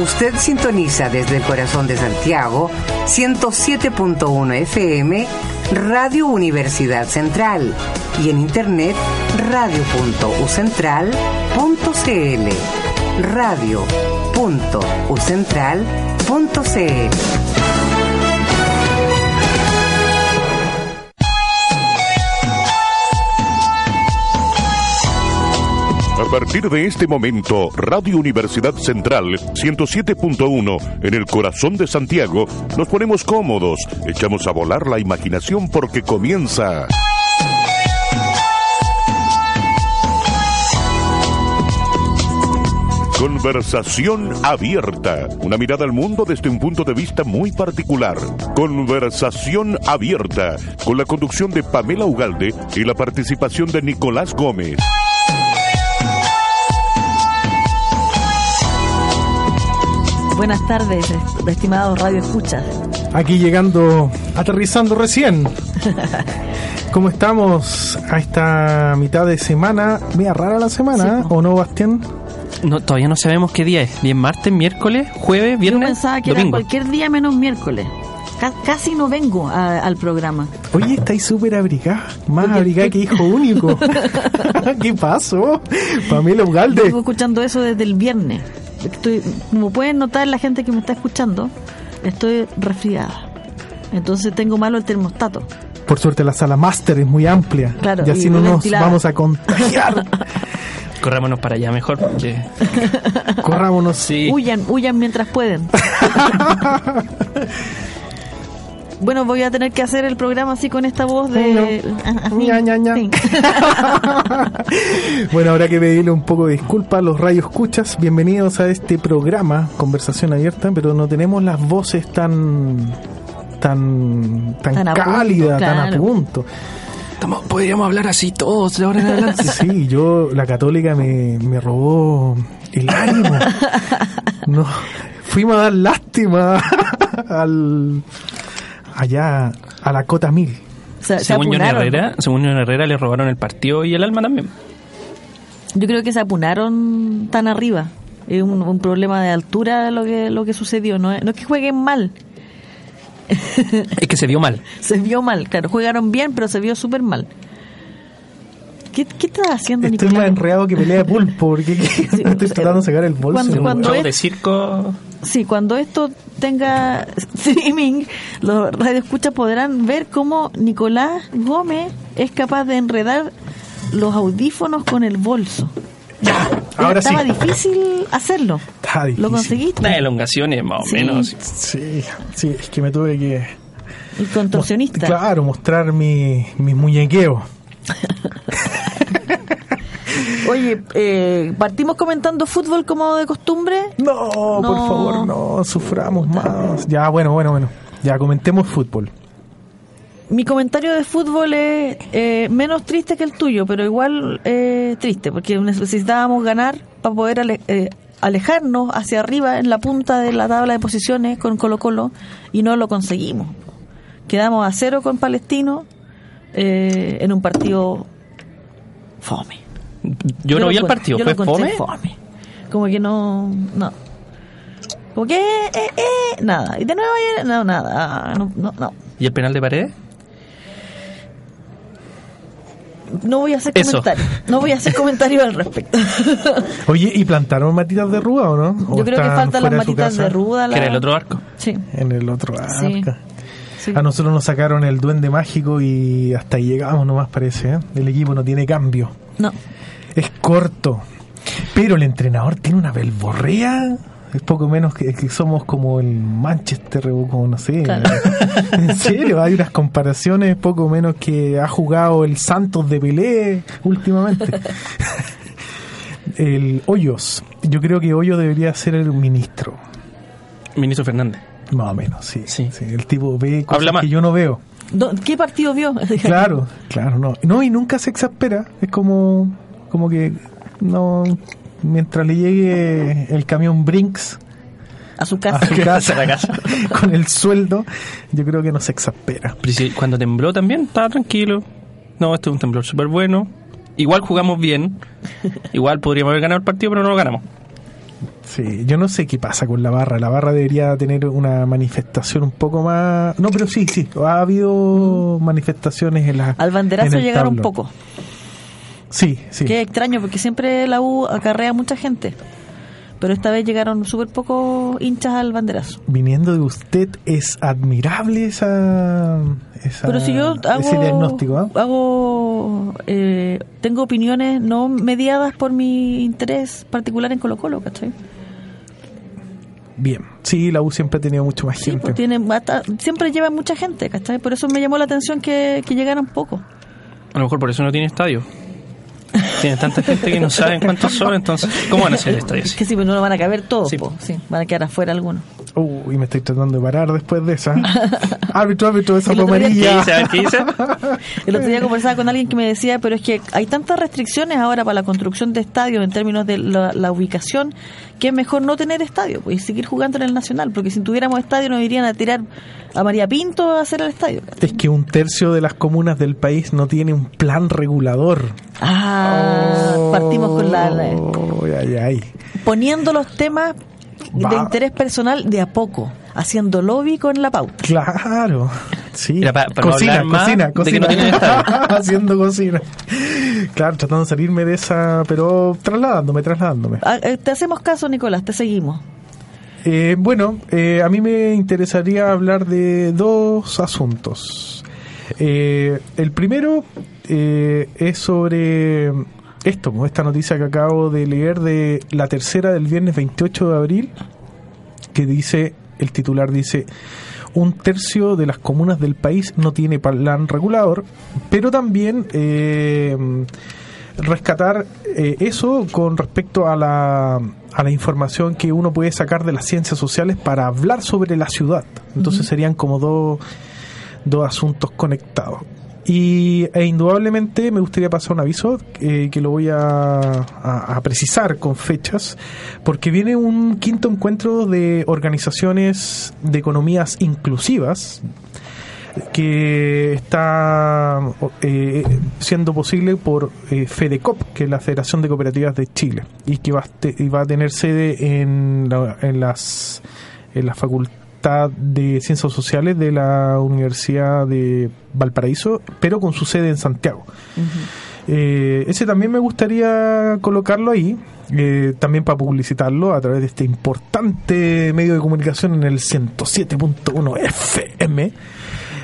Usted sintoniza desde el corazón de Santiago 107.1 FM Radio Universidad Central y en internet radio.ucentral.cl radio.ucentral.cl A partir de este momento, Radio Universidad Central 107.1 en el corazón de Santiago, nos ponemos cómodos, echamos a volar la imaginación porque comienza. Conversación abierta. Una mirada al mundo desde un punto de vista muy particular. Conversación abierta. Con la conducción de Pamela Ugalde y la participación de Nicolás Gómez. Buenas tardes, estimados Radio Escuchas. Aquí llegando, aterrizando recién. ¿Cómo estamos a esta mitad de semana? Mira rara la semana, ¿eh? ¿o no, Bastián? No, todavía no sabemos qué día es. ¿Bien martes, miércoles, jueves, viernes? Yo pensaba que domingo. era cualquier día menos miércoles. Ca- casi no vengo a- al programa. Oye, estáis súper abrigada, más abrigada que hijo único. ¿Qué pasó? Pamela Ugalde. Vengo escuchando eso desde el viernes. Estoy, como pueden notar la gente que me está escuchando, estoy resfriada. Entonces tengo malo el termostato. Por suerte la sala máster es muy amplia. Claro, y así y no nos ventilada. vamos a contagiar. Corrámonos para allá mejor porque... Corrámonos. Sí. Huyan, huyan mientras pueden. bueno, voy a tener que hacer el programa así con esta voz de... Ña, ña, ña. Sí. Bueno, habrá que pedirle un poco de disculpas a los rayos escuchas. Bienvenidos a este programa, Conversación Abierta, pero no tenemos las voces tan tan tan, Tan cálidas, tan a punto. Estamos- podríamos hablar así todos de ahora en adelante. Sí, yo, la católica me, me robó el ánimo. No, fuimos a dar lástima al allá a la cota mil. Se, se según John apunaron. Herrera, según John Herrera le robaron el partido y el alma también. Yo creo que se apunaron tan arriba. Es un, un problema de altura lo que lo que sucedió. No es, no es que jueguen mal. Es que se vio mal. Se vio mal. Claro, jugaron bien, pero se vio súper mal. ¿Qué, qué estás haciendo, Estoy Nicolás? más enredado que pelea de pulpo, porque estoy o sea, tratando de sacar el bolso. cuando- Un cuando es- de circo... Sí, cuando esto tenga streaming, los radioescuchas podrán ver cómo Nicolás Gómez es capaz de enredar los audífonos con el bolso. Ahora sí. Estaba difícil hacerlo. Está difícil. Lo conseguiste. Las elongaciones, más o Sí. menos. Sí, sí, es que me tuve que... El contorsionista. Claro, mostrar mi, mi muñequeo. Oye, eh, partimos comentando fútbol como de costumbre. No, por favor, no, suframos más. Ya, bueno, bueno, bueno. Ya, comentemos fútbol. Mi comentario de fútbol es eh, menos triste que el tuyo, pero igual eh, triste, porque necesitábamos ganar para poder ale- eh, alejarnos hacia arriba en la punta de la tabla de posiciones con Colo Colo y no lo conseguimos. Quedamos a cero con Palestino eh, en un partido fome. Yo, no lo vi el partido, yo fue lo encontré fome. Como que no, no. Como que, eh, eh, nada. Y de nuevo, ayer, no, nada. No, no, no. ¿Y el penal de pared? No voy a hacer Eso. comentarios. No voy a hacer comentarios al respecto. Oye, ¿y plantaron matitas de rúa o no? ¿O Yo creo que faltan las matitas de ruda. la- Que era el otro arco. Sí. En el otro Sí. Sí. A nosotros nos sacaron el duende mágico y hasta ahí llegamos nomás parece. ¿eh? El equipo no tiene cambio. No. Es corto. Pero el entrenador tiene una belborrea. Es poco menos que, que somos como el Manchester o como no sé. Claro. En serio, hay unas comparaciones poco menos que ha jugado el Santos de Pelé últimamente. el Hoyos. Yo creo que Hoyos debería ser el ministro. Ministro Fernández. Más o menos, sí. Sí. sí. El tipo ve cosas Habla que yo no veo. ¿Qué partido vio? Claro, claro, no. No, y nunca se exaspera. Es como, como que no. Mientras le llegue el camión Brinks A su a casa. su casa, A la casa. con el sueldo, yo creo que no se exaspera. Pero si cuando tembló también, estaba tranquilo. No, este es un temblor súper bueno. Igual jugamos bien. Igual podríamos haber ganado el partido, pero no lo ganamos. Sí, yo no sé qué pasa con la barra. La barra debería tener una manifestación un poco más. No, pero sí, sí. Ha habido manifestaciones en la. Al banderazo llegaron poco. Sí, sí. Qué extraño, porque siempre la U acarrea mucha gente. Pero esta vez llegaron súper pocos hinchas al banderazo. Viniendo de usted, es admirable esa. esa Pero si yo hago, ese diagnóstico, ¿ah? hago eh, tengo opiniones no mediadas por mi interés particular en Colo Colo, ¿cachai? Bien. Sí, la U siempre ha tenido mucho más Sí, gente. pues tiene, hasta- siempre lleva mucha gente, ¿cachai? Por eso me llamó la atención que, que llegaran poco. A lo mejor por eso no tiene estadio. Tiene tanta gente que no saben cuántos son, entonces, ¿cómo van a hacer el estadio Es que sí, pues no lo van a caber todos, Sí. po, sí, van a quedar afuera algunos. Uy, me estoy tratando de parar después de esa. árbitro, árbitro, esa ¿Qué amarilla. El otro día conversaba con alguien que me decía, pero es que hay tantas restricciones ahora para la construcción de estadios en términos de la, la ubicación, que es mejor no tener estadio pues, y seguir jugando en el Nacional, porque si tuviéramos estadio nos irían a tirar a María Pinto a hacer el estadio. Es que un tercio de las comunas del país no tiene un plan regulador. Ah, partimos con la, la- Ay, ay, ay. poniendo los temas de interés personal de a poco, haciendo lobby con la pauta. Claro. Sí. Mira, para no cocina, cocina, cocina. no. Haciendo cocina. Claro, tratando de salirme de esa, pero trasladándome, trasladándome. Ah, eh, Te hacemos caso, Nicolás, te seguimos. Eh, bueno, eh, a mí me interesaría hablar de dos asuntos. Eh, el primero eh, es sobre esto, pues, esta noticia que acabo de leer de la tercera del viernes 28 de abril, que dice, el titular dice, un tercio de las comunas del país no tiene plan regulador, pero también eh, rescatar eh, eso con respecto a la, a la información que uno puede sacar de las ciencias sociales para hablar sobre la ciudad. Entonces serían como dos, dos asuntos conectados. Y e indudablemente me gustaría pasar un aviso eh, que lo voy a, precisar con fechas, porque viene un quinto encuentro de organizaciones de economías inclusivas que está eh, siendo posible por eh, FEDECOP, que es la Federación de Cooperativas de Chile, y que va a, tener sede en, la- en las en la Facultad de Ciencias Sociales de la Universidad de Valparaíso, pero con su sede en Santiago. Eh, ese también me gustaría colocarlo ahí, eh, también para publicitarlo a través de este importante medio de comunicación en el 107.1 FM,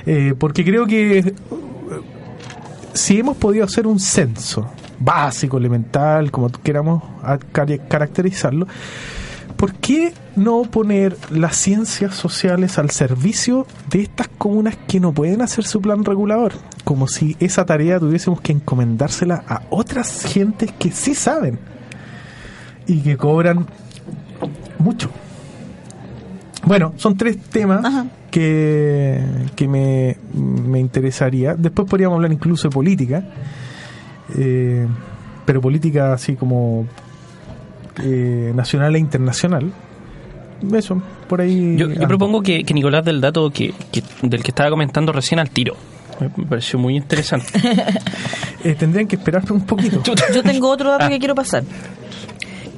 eh, porque creo que eh, si hemos podido hacer un censo básico, elemental, como queramos caracterizarlo, ¿por qué no poner las ciencias sociales al servicio de estas comunas que no pueden hacer su plan regulador? Como si esa tarea tuviésemos que encomendársela a otras gentes que sí saben y que cobran mucho. Bueno, son tres temas Ajá. que, que me, me interesaría. Después podríamos hablar incluso de política, eh, pero política así como eh, nacional e internacional. Eso, por ahí. Yo, propongo que, que Nicolás del dato que, que- del que estaba comentando recién al tiro. Me me pareció muy interesante. Eh, tendrían que esperar un poquito. Yo tengo otro dato Ah. que quiero pasar.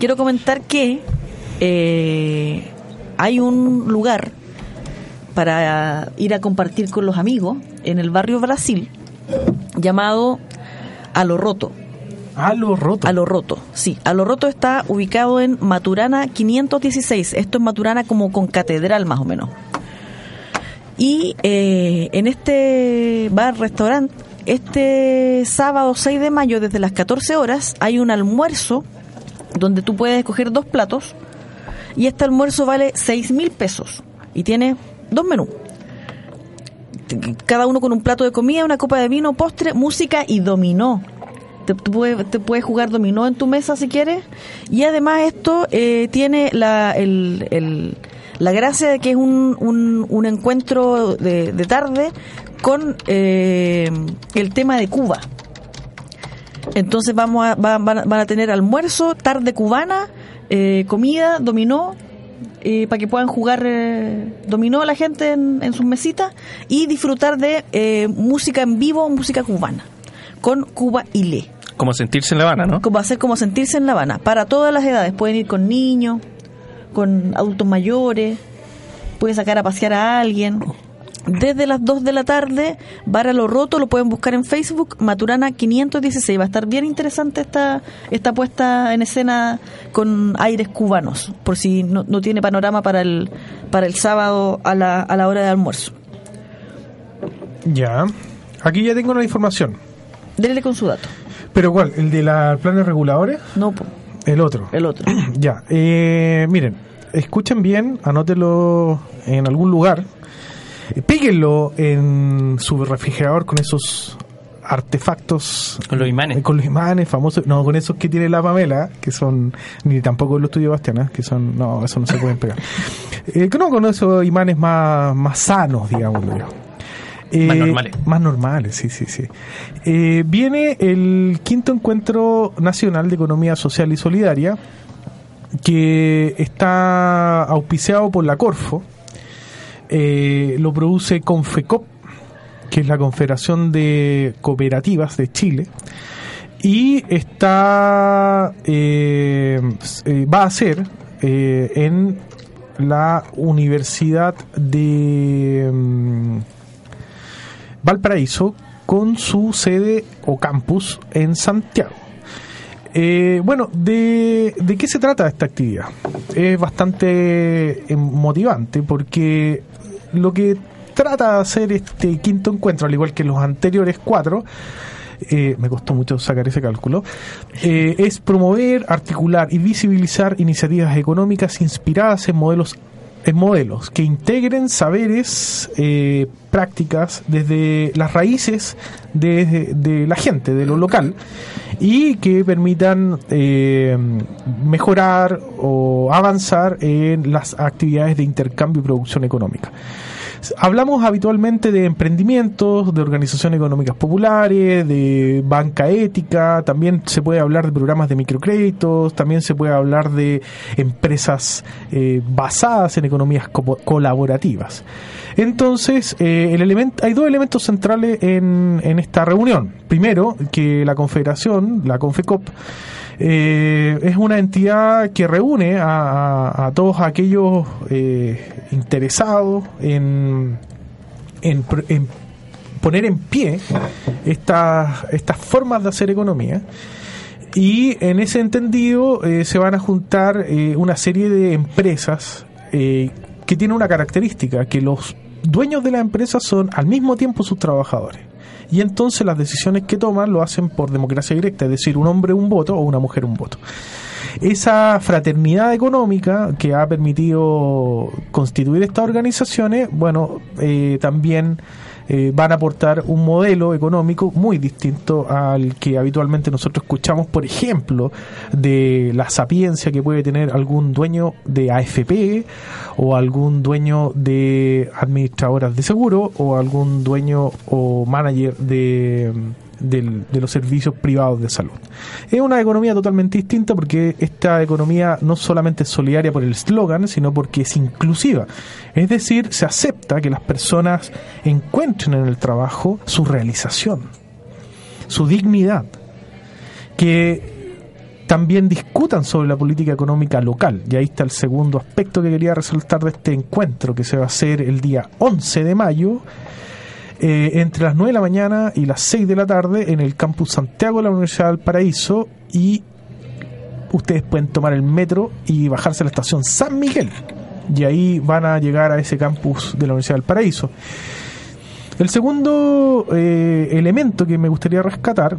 Quiero comentar que eh, hay un lugar para ir a compartir con los amigos en el barrio Brasil llamado A lo Roto. A lo roto. A lo Roto, sí. A lo Roto está ubicado en Maturana 516. Esto es Maturana como con catedral más o menos. Y eh, en este bar, restaurante, este sábado 6 de mayo, desde las 14 horas, hay un almuerzo donde tú puedes escoger dos platos. Y este almuerzo vale 6 mil pesos. Y tiene dos menús. Cada uno con un plato de comida, una copa de vino, postre, música y dominó. Te, te puede- te puedes jugar dominó en tu mesa si quieres. Y además esto eh, tiene la, el- el- la gracia de que es un, un, un encuentro de, de tarde con eh, el tema de Cuba. Entonces vamos a, va- van, van a tener almuerzo, tarde cubana, eh, comida, dominó, eh, para que puedan jugar eh, dominó la gente en, en sus mesitas y disfrutar de eh, música en vivo, música cubana, con Cuba y Le. Como sentirse en La Habana, ¿no? Como hacer como sentirse en La Habana. Para todas las edades. Pueden ir con niños, con adultos mayores, pueden sacar a pasear a alguien. Desde las 2 de la tarde, Bar a lo Roto, lo pueden buscar en Facebook, Maturana 516. Va a estar bien interesante esta, esta puesta en escena con aires cubanos, por si no, no tiene panorama para el, para el sábado a la, a la hora de almuerzo. Ya. Aquí ya tengo la información. Dele con su dato. ¿Pero cuál? ¿El de los planes reguladores? No, po, El otro. el otro. Ya. Eh, miren, escuchen bien, anótelo en algún lugar. Píguenlo en su refrigerador con esos artefactos Con los imanes. con los imanes famosos no con esos que tiene la Pamela que son ni tampoco los tuyos Bastián ¿eh? que son no eso no se pueden pegar eh, no con esos imanes más más sanos digámoslo yo Eh, Más normales. más normales sí sí sí. Eh, viene el quinto encuentro nacional de economía social y solidaria que está auspiciado por la Corfo. Eh, lo produce Confecop que es la Confederación de Cooperativas de Chile, y está va a ser en la Universidad de mm, Valparaíso con su sede o campus en Santiago. Eh, bueno, de, ¿de qué se trata esta actividad? Es bastante eh, motivante porque lo que trata de hacer este quinto encuentro, al igual que los anteriores cuatro, eh, me costó mucho sacar ese cálculo, es promover, articular y visibilizar iniciativas económicas inspiradas en modelos en modelos que integren saberes, eh, prácticas desde las raíces de, de la gente, de lo local, y que permitan eh, mejorar o avanzar en las actividades de intercambio y producción económica. Hablamos habitualmente de emprendimientos, de organizaciones económicas populares, de banca ética, también se puede hablar de programas de microcréditos, también se puede hablar de empresas eh, basadas en economías co- colaborativas. Entonces, eh, el elemento, hay dos elementos centrales en, en esta reunión. Primero, que la Confederación, la Confecop, eh, es una entidad que reúne a, todos aquellos eh, interesados en, en, poner en pie estas, formas de hacer economía. Y en ese entendido eh, se van a juntar eh, una serie de empresas que tienen una característica, que los dueños de la empresa son al mismo tiempo sus trabajadores. Y entonces las decisiones que toman lo hacen por democracia directa, es decir, un hombre un voto o una mujer un voto. Esa fraternidad económica que ha permitido constituir estas organizaciones, bueno, eh, también eh, van a aportar un modelo económico muy distinto al que habitualmente nosotros escuchamos, por ejemplo, de la sapiencia que puede tener algún dueño de AFP o algún dueño de administradoras de seguro o algún dueño o manager de, del- de los servicios privados de salud. Es una economía totalmente distinta porque esta economía no solamente es solidaria por el eslogan, sino porque es inclusiva. Es decir, se acepta que las personas encuentren en el trabajo su realización, su dignidad, que también discutan sobre la política económica local. Y ahí está el segundo aspecto que quería resaltar de este encuentro que se va a hacer el día 11 de mayo eh, entre las 9 de la mañana y las 6 de la tarde en el campus Santiago de la Universidad del Paraíso y ustedes pueden tomar el metro y bajarse a la estación San Miguel y ahí van a llegar a ese campus de la Universidad del Paraíso. El segundo eh, elemento que me gustaría rescatar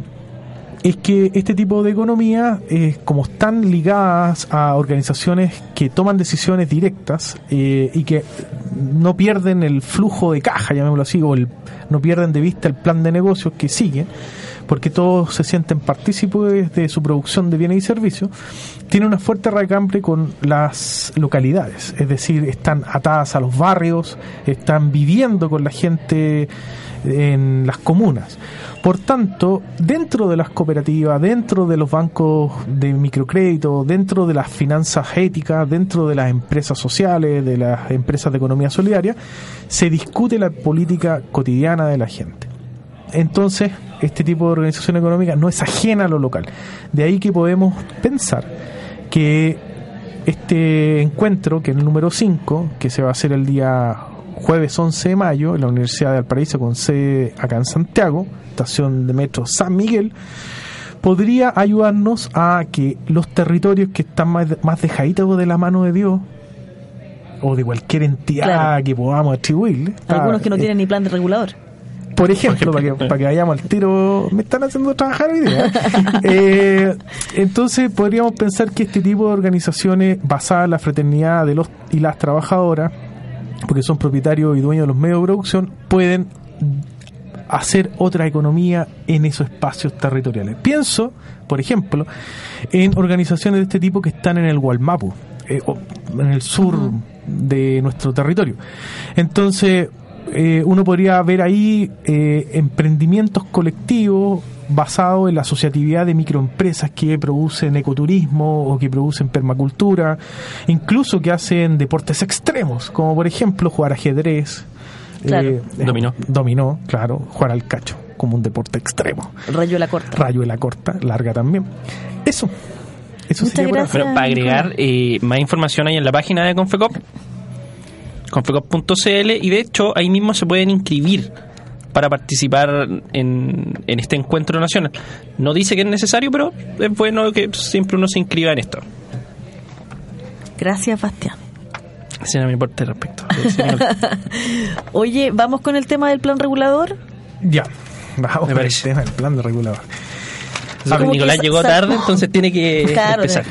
es que este tipo de economía, eh, como están ligadas a organizaciones que toman decisiones directas eh, y que no pierden el flujo de caja, llamémoslo así, o el, no pierden de vista el plan de negocios que sigue, porque todos se sienten partícipes de su producción de bienes y servicios, tiene una fuerte recambre con las localidades, es decir, están atadas a los barrios, están viviendo con la gente en las comunas. Por tanto, dentro de las cooperativas, dentro de los bancos de microcrédito, dentro de las finanzas éticas, dentro de las empresas sociales, de las empresas de economía solidaria, se discute la política cotidiana de la gente. Entonces este tipo de organización económica no es ajena a lo local. De ahí que podemos pensar que este encuentro, que es el número 5, que se va a hacer el día jueves 11 de mayo en la Universidad de Valparaíso con sede acá en Santiago, estación de metro San Miguel, podría ayudarnos a que los territorios que están más, más dejaditos de la mano de Dios o de cualquier entidad Claro. que podamos atribuirle. Algunos que no eh, tienen ni plan de regulador. Por ejemplo, para que, para que vayamos al tiro, me están haciendo trabajar hoy día. Eh, entonces podríamos pensar que este tipo de organizaciones basadas en la fraternidad de los y las trabajadoras, porque son propietarios y dueños de los medios de producción, pueden hacer otra economía en esos espacios territoriales. Pienso, por ejemplo, en organizaciones de este tipo que están en el Gualmapu, eh, en el sur de nuestro territorio. Entonces, eh, uno podría ver ahí eh, emprendimientos colectivos basados en la asociatividad de microempresas que producen ecoturismo o que producen permacultura, incluso que hacen deportes extremos, como por ejemplo jugar ajedrez, Claro. eh, Dominó. dominó, claro, jugar al cacho, como un deporte extremo. Rayuela corta. Rayuela corta, larga también. Eso. Eso Muchas gracias. Bueno, para agregar eh, más información ahí en la página de Confecop, confecop.cl, y de hecho ahí mismo se pueden inscribir para participar en, en este encuentro nacional. No dice que es necesario, pero es bueno que siempre uno se inscriba en esto. Gracias, Bastián. Ese era mi aporte al respecto. Oye, ¿vamos con el tema del plan regulador? Ya. Vamos Me con el tema del plan de regulador. Que Nicolás llegó tarde, entonces tiene que Claro, empezar.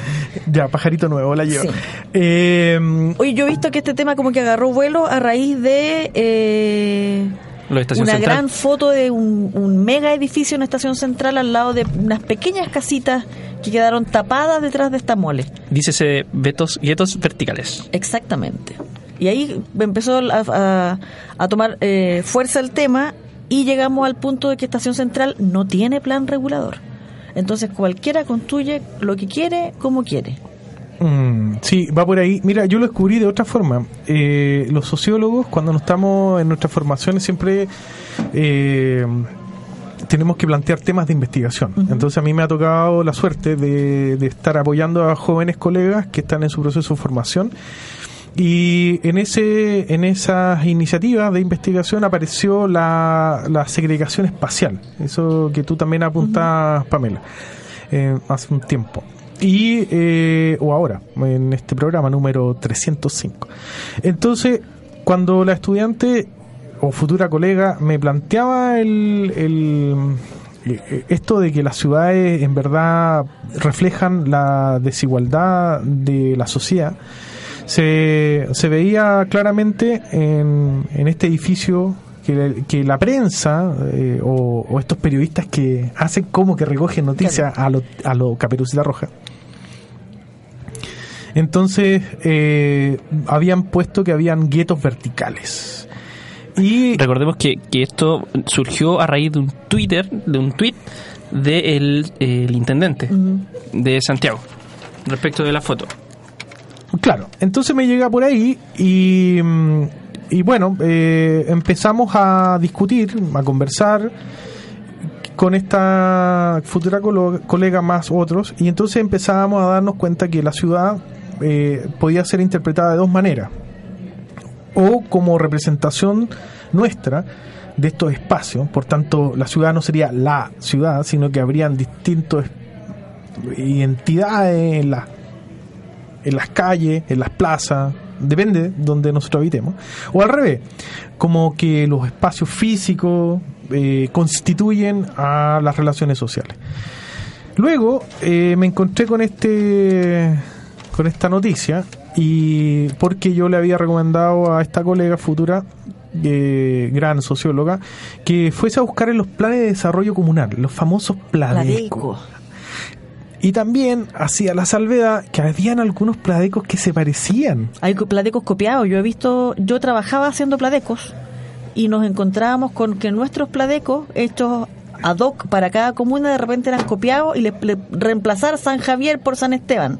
Ya, pajarito nuevo, la llevo. Sí. Eh, Oye, yo he visto que este tema como que agarró vuelo a raíz de eh, una Central. gran foto de un, un mega edificio en Estación Central al lado de unas pequeñas casitas que quedaron tapadas detrás de esta mole. Dícese vetos, guetos verticales. Exactamente. Y ahí empezó a, a- a tomar eh, fuerza el tema y llegamos al punto de que Estación Central no tiene plan regulador. Entonces cualquiera construye lo que quiere, como quiere. Mm, sí, va por ahí. Mira, yo lo descubrí de otra forma. Eh, los sociólogos, cuando no estamos en nuestras formaciones, siempre eh, tenemos que plantear temas de investigación. Entonces, a mí me ha tocado la suerte de, de estar apoyando a jóvenes colegas que están en su proceso de formación. Y en ese en esas iniciativas de investigación apareció la, la segregación espacial, eso que tú también apuntas, Pamela, eh, hace un tiempo. Y, eh, o ahora, en este programa número 305. Entonces, cuando la estudiante o futura colega me planteaba el, el, eh, esto de que las ciudades en verdad reflejan la desigualdad de la sociedad, se, se veía claramente en, en este edificio que, que la prensa eh, o, o estos periodistas que hacen como que recogen noticias a lo, a lo caperucita roja. Entonces eh, habían puesto que habían guetos verticales. Y Recordemos que, que esto surgió a raíz de un Twitter, de un tweet del el intendente de Santiago respecto de la foto. Claro, entonces me llega por ahí y, mm, y bueno, eh, empezamos a discutir, a conversar con esta futura colega más otros y entonces empezábamos a darnos cuenta que la ciudad eh, podía ser interpretada de dos maneras. O como representación nuestra de estos espacios, por tanto la ciudad no sería la ciudad, sino que habrían distintos identidades en las en las calles, en las plazas, depende donde nosotros habitemos, o al revés, como que los espacios físicos eh, constituyen a las relaciones sociales. Luego eh, me encontré con este con esta noticia y porque yo le había recomendado a esta colega futura eh, gran socióloga que fuese a buscar en los planes de desarrollo comunal, los famosos. Pladeco. Y también hacía la salvedad que habían algunos pladecos que se parecían. Hay co- pladecos copiados. Yo he visto, yo trabajaba haciendo pladecos y nos encontrábamos con que nuestros pladecos hechos ad hoc para cada comuna de repente eran copiados y le, le- reemplazar San Javier por San Esteban.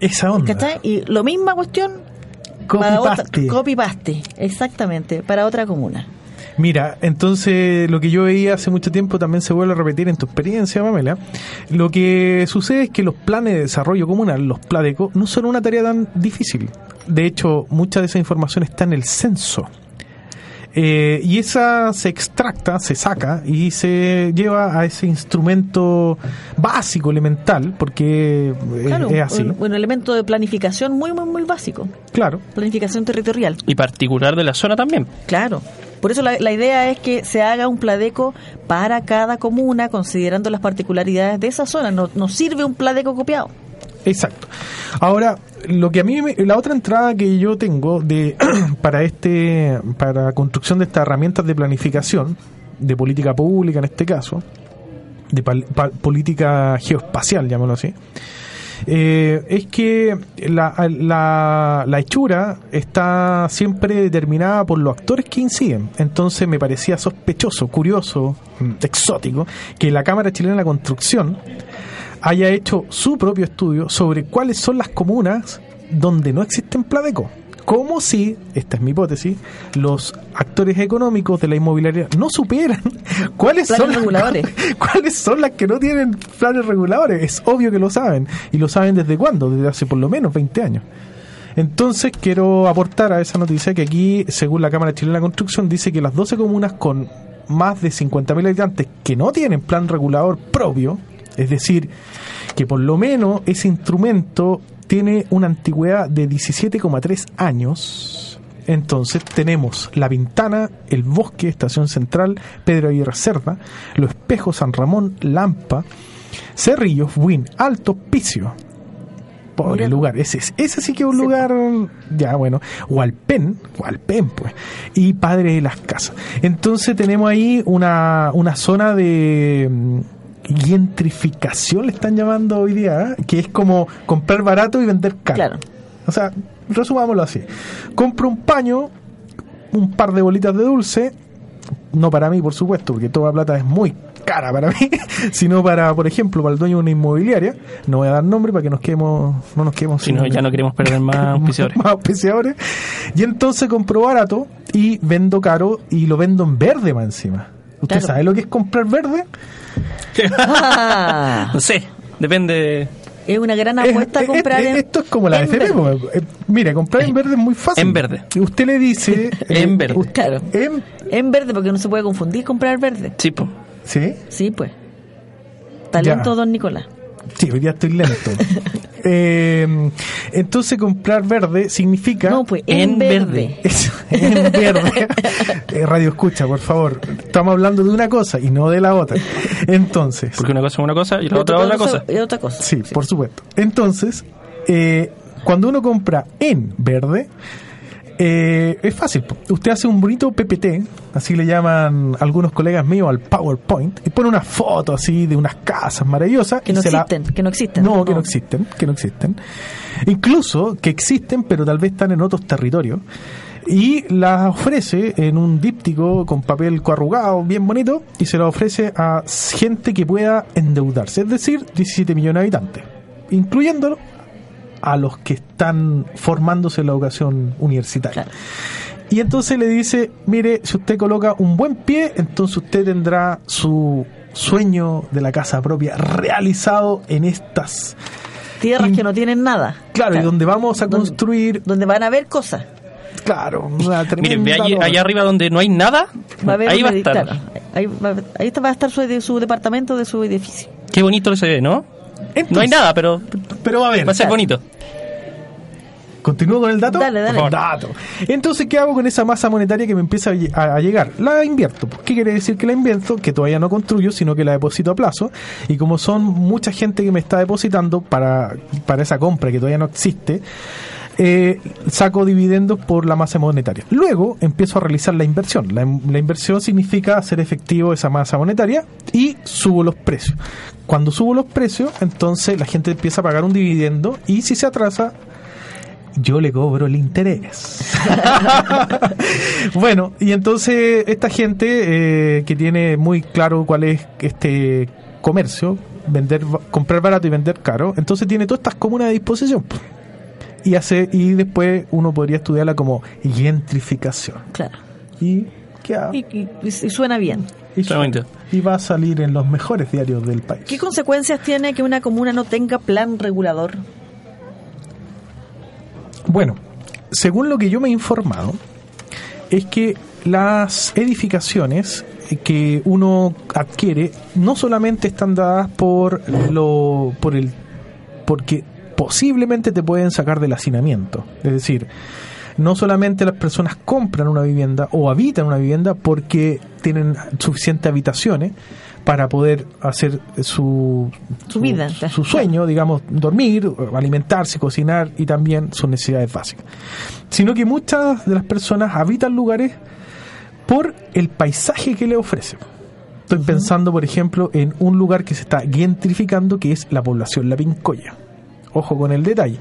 Esa onda. ¿Cachai? Y lo misma cuestión Copy para otra- paste. copy paste, exactamente, para otra comuna. Mira, entonces lo que yo veía hace mucho tiempo también se vuelve a repetir en tu experiencia, Pamela. Lo que sucede es que los planes de desarrollo comunal, los PLADECO, no son una tarea tan difícil. De hecho, mucha de esa información está en el censo. Eh, y esa se extracta, se saca y se lleva a ese instrumento básico, elemental, porque eh, es así. un, un elemento de planificación muy, muy, muy básico. Claro. Planificación territorial. Y particular de la zona también. Claro. Por eso la, la idea es que se haga un pladeco para cada comuna, considerando las particularidades de esa zona. No, no sirve un pladeco copiado. Exacto. Ahora, lo que a mí, la otra entrada que yo tengo de para este, para construcción de estas herramientas de planificación, de política pública en este caso, de pal- pa- política geoespacial, llamémoslo así, eh, es que la, la, la hechura está siempre determinada por los actores que inciden. Entonces me parecía sospechoso, curioso, mm, exótico, que la Cámara Chilena de la Construcción haya hecho su propio estudio sobre cuáles son las comunas donde no existen Pladeco. Como si, esta es mi hipótesis, los actores económicos de la inmobiliaria no supieran cuáles Planes son las- reguladores. cuáles son las que no tienen planes reguladores. Es obvio que lo saben. ¿Y lo saben desde cuándo? Desde hace por lo menos 20 años. Entonces quiero aportar a esa noticia que aquí, según la Cámara Chilena de Construcción, dice que las 12 comunas con más de 50.000 habitantes que no tienen plan regulador propio, es decir, que por lo menos ese instrumento tiene una antigüedad de 17,3 años. Entonces tenemos La Pintana, El Bosque, Estación Central, Pedro Aguirre Cerda, Los Espejos, San Ramón, Lampa, Cerrillos, Buin, Alto, Picio. Pobre Mira. lugar, ese, es- ese sí que es un Sí. lugar, ya bueno, Hualpén, Hualpén pues, y Padre de las Casas. Entonces tenemos ahí una, una zona de gentrificación, le están llamando hoy día, ¿eh? que es como comprar barato y vender caro. Claro. O sea, resumámoslo así. Compro un paño, un par de bolitas de dulce, no para mí, por supuesto, porque toda plata es muy cara para mí, sino para, por ejemplo, para el dueño de una inmobiliaria. No voy a dar nombre para que nos quedemos, no nos quedemos Si no, ya no queremos perder más auspiciadores. más auspiciadores. Y entonces compro barato y vendo caro y lo vendo en verde más encima. ¿Usted Claro. sabe lo que es comprar verde? Ah, No sé, depende. es una gran Es- apuesta es- comprar es- en- esto es como la FP. verde. pues. Eh, mire, comprar en verde es muy fácil. En verde. Usted le dice. En eh, verde. usted- Claro. en- En verde, porque no se puede confundir comprar verde. Sí, po. ¿Sí? Sí, pues. Talento, Ya. don Nicolás. Sí, hoy día estoy lento. Eh, entonces, comprar verde significa. No, pues, en, En verde. verde. Eso, en verde. Eh, Radio escucha, por favor. Estamos hablando de una cosa y no de la otra. Entonces. Porque una cosa es una cosa y la otra es otra cosa. Y otra cosa. Sí, por supuesto. Entonces, eh, cuando uno compra en verde, eh, es fácil. Usted hace un bonito PPT, así le llaman algunos colegas míos al PowerPoint, y pone una foto así de unas casas maravillosas. Que no la- existen, que no existen. No, que no existen, que no existen. Incluso que existen, pero tal vez están en otros territorios. Y las ofrece en un díptico con papel coarrugado, bien bonito, y se las ofrece a gente que pueda endeudarse, es decir, 17 millones de habitantes, incluyéndolo a los que están formándose en la educación universitaria. Claro. Y entonces le dice, mire, si usted coloca un buen pie, entonces usted tendrá su sueño de la casa propia realizado en estas. Tierras que no tienen nada. Claro, y donde vamos a Donde- construir, Donde van a haber cosas. claro, una Miren, ve allí- allá arriba donde no hay nada, Va a haber ahí va a estar. claro, ahí, va, ahí está- va a estar su, su departamento de su edificio. Qué bonito se ve, ¿no? Entonces, No hay nada, pero Pero a ver, va a ser bonito. ¿continúo con el dato? Dale, dale. Por. Dato. Entonces, ¿qué hago con esa masa monetaria que me empieza a llegar? La invierto. ¿Qué quiere decir que la invierto? Que todavía no construyo, sino que la deposito a plazo. Y como son mucha gente que me está depositando para, para esa compra que todavía no existe, eh, saco dividendos por la masa monetaria. Luego empiezo a realizar la inversión. La, inversión significa hacer efectivo esa masa monetaria y subo los precios. Cuando subo los precios, entonces la gente empieza a pagar un dividendo y si se atrasa, yo le cobro el interés. bueno, y entonces esta gente eh, que tiene muy claro cuál es este comercio, vender, comprar barato y vender caro, entonces tiene todas estas comunas a disposición. Y hace y después uno podría estudiarla como gentrificación. Claro. ¿Y queda- Y, y- y suena bien. y, y va a salir en los mejores diarios del país. ¿Qué consecuencias tiene que una comuna no tenga plan regulador? Bueno, según lo que yo me he informado, es que las edificaciones que uno adquiere no solamente están dadas por lo por el porque posiblemente te pueden sacar del hacinamiento, es decir, no solamente las personas compran una vivienda o habitan una vivienda porque tienen suficientes habitaciones para poder hacer su, Su vida. su sueño, digamos, dormir, alimentarse, cocinar y también sus necesidades básicas. Sino que muchas de las personas habitan lugares por el paisaje que le ofrece. Estoy pensando, por ejemplo, en un lugar que se está gentrificando, que es la población La Pincoya. Ojo con el detalle.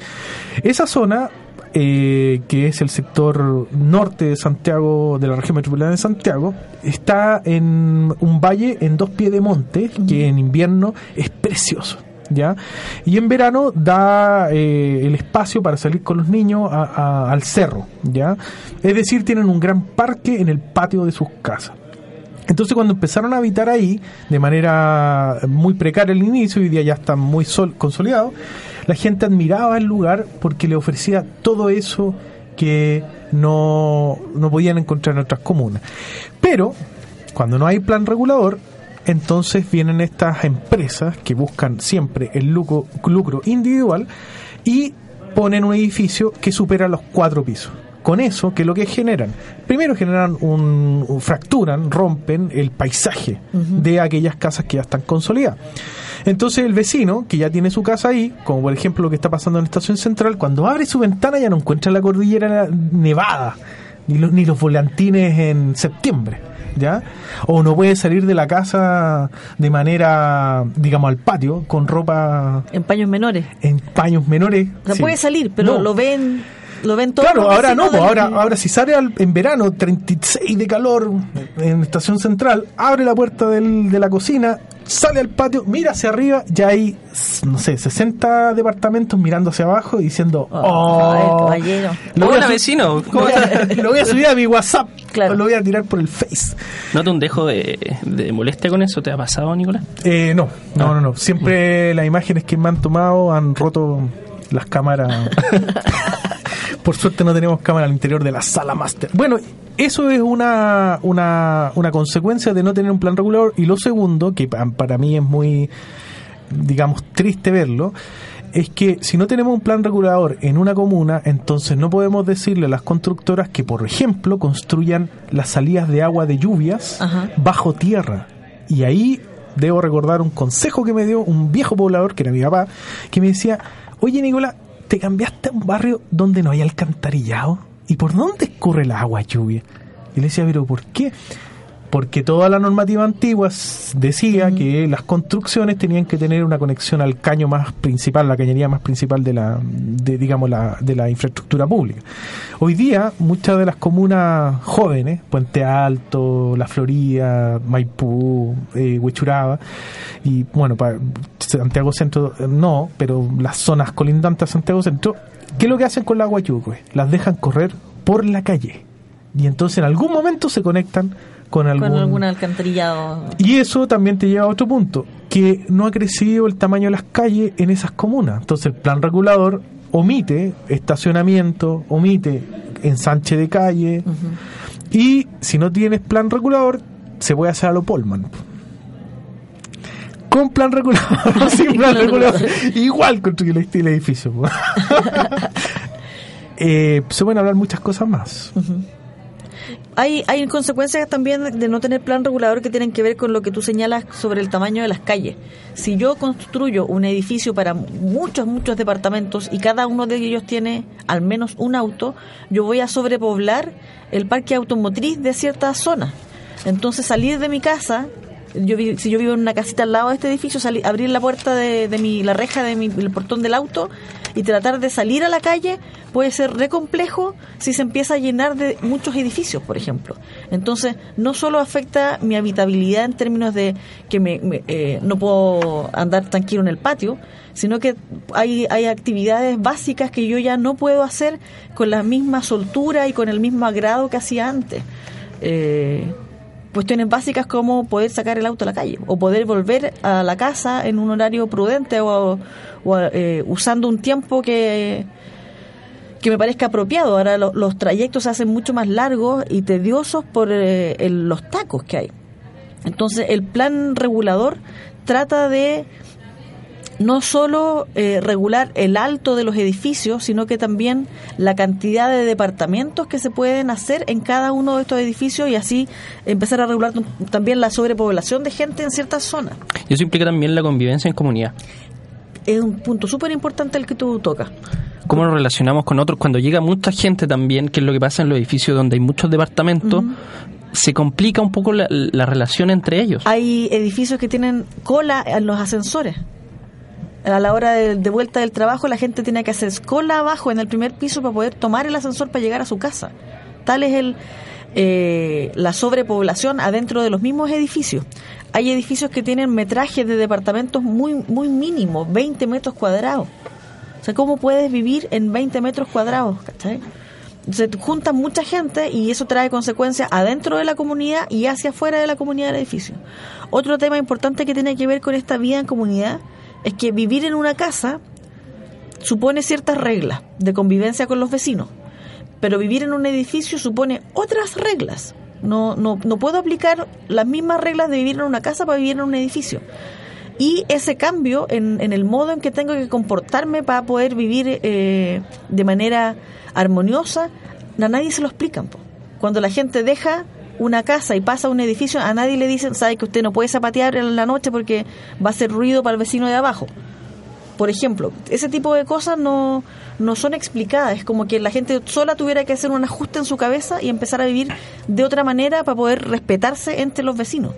Esa zona, eh, que es el sector norte de Santiago, de la región metropolitana de Santiago, está en un valle en dos pies de monte, que en invierno es precioso. ¿Ya? Y en verano da eh, el espacio para salir con los niños al cerro, ¿ya? Es decir, tienen un gran parque en el patio de sus casas. Entonces cuando empezaron a habitar ahí, de manera muy precaria al inicio, hoy día ya están muy sol consolidados, la gente admiraba el lugar porque le ofrecía todo eso que no, no podían encontrar en otras comunas. Pero, cuando no hay plan regulador, entonces vienen estas empresas que buscan siempre el lucro, lucro individual y ponen un edificio que supera los cuatro pisos. Con eso, ¿qué es lo que generan? Primero generan un, fracturan, rompen el paisaje de aquellas casas que ya están consolidadas. Entonces el vecino, que ya tiene su casa ahí, como por ejemplo lo que está pasando en la estación central, cuando abre su ventana ya no encuentra la cordillera nevada, ni los, ni los volantines en septiembre. ¿Ya? O no puede salir de la casa de manera, digamos, al patio con ropa En paños menores. en paños menores. O sea, Sí. puede salir, pero No. lo ven lo ven todos Claro, ahora no, del- ahora, ahora si sale al- en verano 36 de calor en estación central, abre la puerta del- de la cocina, sale al patio, mira hacia arriba, ya hay, no sé, 60 departamentos mirando hacia abajo y diciendo, Ah, oh, caballero. lo voy, a vecino. lo, ¿Cómo voy a, lo voy a subir a mi WhatsApp, Claro. lo voy a tirar por el Face. ¿No te un dejo de, de molestia con eso? ¿Te ha pasado, Nicolás? Eh, no, no, no, no. Siempre las imágenes que me han tomado han roto las cámaras. Por suerte no tenemos cámara al interior de la sala máster. Bueno, eso es una, una, una consecuencia de no tener un plan regulador. Y lo segundo, que pa- para mí es muy, digamos, triste verlo, es que si no tenemos un plan regulador en una comuna, entonces no podemos decirle a las constructoras que, por ejemplo, construyan las salidas de agua de lluvias Ajá. bajo tierra. Y ahí debo recordar un consejo que me dio un viejo poblador, que era mi papá, que me decía, oye Nicolás, ¿te cambiaste a un barrio donde no hay alcantarillado? ¿Y por dónde escurre el agua lluvia? Y le decía, pero ¿por qué? Porque toda la normativa antigua decía que las construcciones tenían que tener una conexión al caño más principal, la cañería más principal de la, de, digamos, la, de la infraestructura pública. Hoy día, muchas de las comunas jóvenes, Puente Alto, La Florida, Maipú, eh, Huechuraba, y bueno, para Santiago Centro no, pero las zonas colindantes a Santiago Centro, ¿qué es lo que hacen con la agua lluvia? Las dejan correr por la calle. Y entonces en algún momento se conectan con algún... con algún alcantarillado. Y eso también te lleva a otro punto, que no ha crecido el tamaño de las calles en esas comunas. Entonces el plan regulador omite estacionamiento, omite ensanche de calle, y si no tienes plan regulador, se puede hacer a lo Polman. Con plan regulador, sin plan regulador, igual construye el edificio. Eh, se pueden hablar muchas cosas más. Hay, hay consecuencias también de no tener plan regulador que tienen que ver con lo que tú señalas sobre el tamaño de las calles. Si yo construyo un edificio para muchos, muchos departamentos y cada uno de ellos tiene al menos un auto, yo voy a sobrepoblar el parque automotriz de ciertas zonas. Entonces salir de mi casa, yo si yo vivo en una casita al lado de este edificio, salir, abrir la puerta de, de mi, la reja de mi, del portón del auto y tratar de salir a la calle puede ser re complejo si se empieza a llenar de muchos edificios, por ejemplo. Entonces, no solo afecta mi habitabilidad en términos de que me, eh, no puedo andar tranquilo en el patio, sino que hay, hay actividades básicas que yo ya no puedo hacer con la misma soltura y con el mismo agrado que hacía antes. eh, cuestiones básicas como poder sacar el auto a la calle o poder volver a la casa en un horario prudente o, eh, usando un tiempo que que me parezca apropiado. Ahora lo- los trayectos se hacen mucho más largos y tediosos por eh, el- los tacos que hay. Entonces el plan regulador trata de no solo eh, regular el alto de los edificios, sino que también la cantidad de departamentos que se pueden hacer en cada uno de estos edificios y así empezar a regular también la sobrepoblación de gente en ciertas zonas. Y eso implica también la convivencia en comunidad. Es un punto súper importante el que tú tocas. ¿Cómo nos relacionamos con otros? Cuando llega mucha gente también, que es lo que pasa en los edificios donde hay muchos departamentos, se complica un poco la, la relación entre ellos. Hay edificios que tienen cola en los ascensores. A la hora de, vuelta del trabajo, la gente tiene que hacer cola abajo en el primer piso para poder tomar el ascensor para llegar a su casa. Tal es el, eh, la sobrepoblación adentro de los mismos edificios. Hay edificios que tienen metrajes de departamentos muy, muy mínimos, 20 metros cuadrados. O sea, ¿cómo puedes vivir en 20 metros cuadrados? ¿cachai? Se juntan mucha gente y eso trae consecuencias adentro de la comunidad y hacia afuera de la comunidad del edificio. Otro tema importante que tiene que ver con esta vida en comunidad es que vivir en una casa supone ciertas reglas de convivencia con los vecinos, pero vivir en un edificio supone otras reglas. No, no, no puedo aplicar las mismas reglas de vivir en una casa para vivir en un edificio. Y ese cambio en, en el modo en que tengo que comportarme para poder vivir eh, de manera armoniosa, a nadie se lo explican. Cuando la gente deja una casa y pasa a un edificio, a nadie le dicen, sabe que usted no puede zapatear en la noche porque va a hacer ruido para el vecino de abajo. Por ejemplo, ese tipo de cosas no, no son explicadas. Es como que la gente sola tuviera que hacer un ajuste en su cabeza y empezar a vivir de otra manera para poder respetarse entre los vecinos.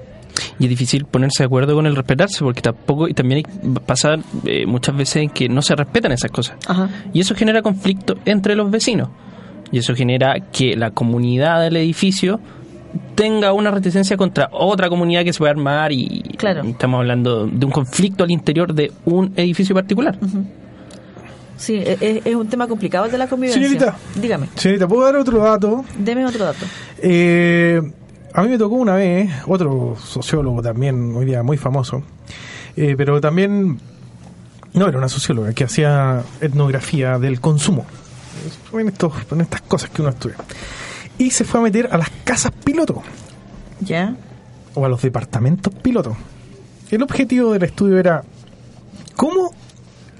Y es difícil ponerse de acuerdo con el respetarse, porque tampoco, y también pasa eh, muchas veces en que no se respetan esas cosas. Ajá. Y eso genera conflicto entre los vecinos. Y eso genera que la comunidad del edificio tenga una reticencia contra otra comunidad que se puede armar y Claro. estamos hablando de un conflicto al interior de un edificio particular. Sí, e- e- es, un tema complicado el de la convivencia. Señorita. Dígame, Señorita, ¿puedo dar otro dato? deme otro dato. Eh, a mí me tocó una vez, otro sociólogo también, hoy día muy famoso, eh, pero también, no era una socióloga, que hacía etnografía del consumo, en, estos, en estas cosas que uno estudia. Y se fue a meter a las casas piloto, ¿Ya? o a los departamentos piloto. El objetivo del estudio era cómo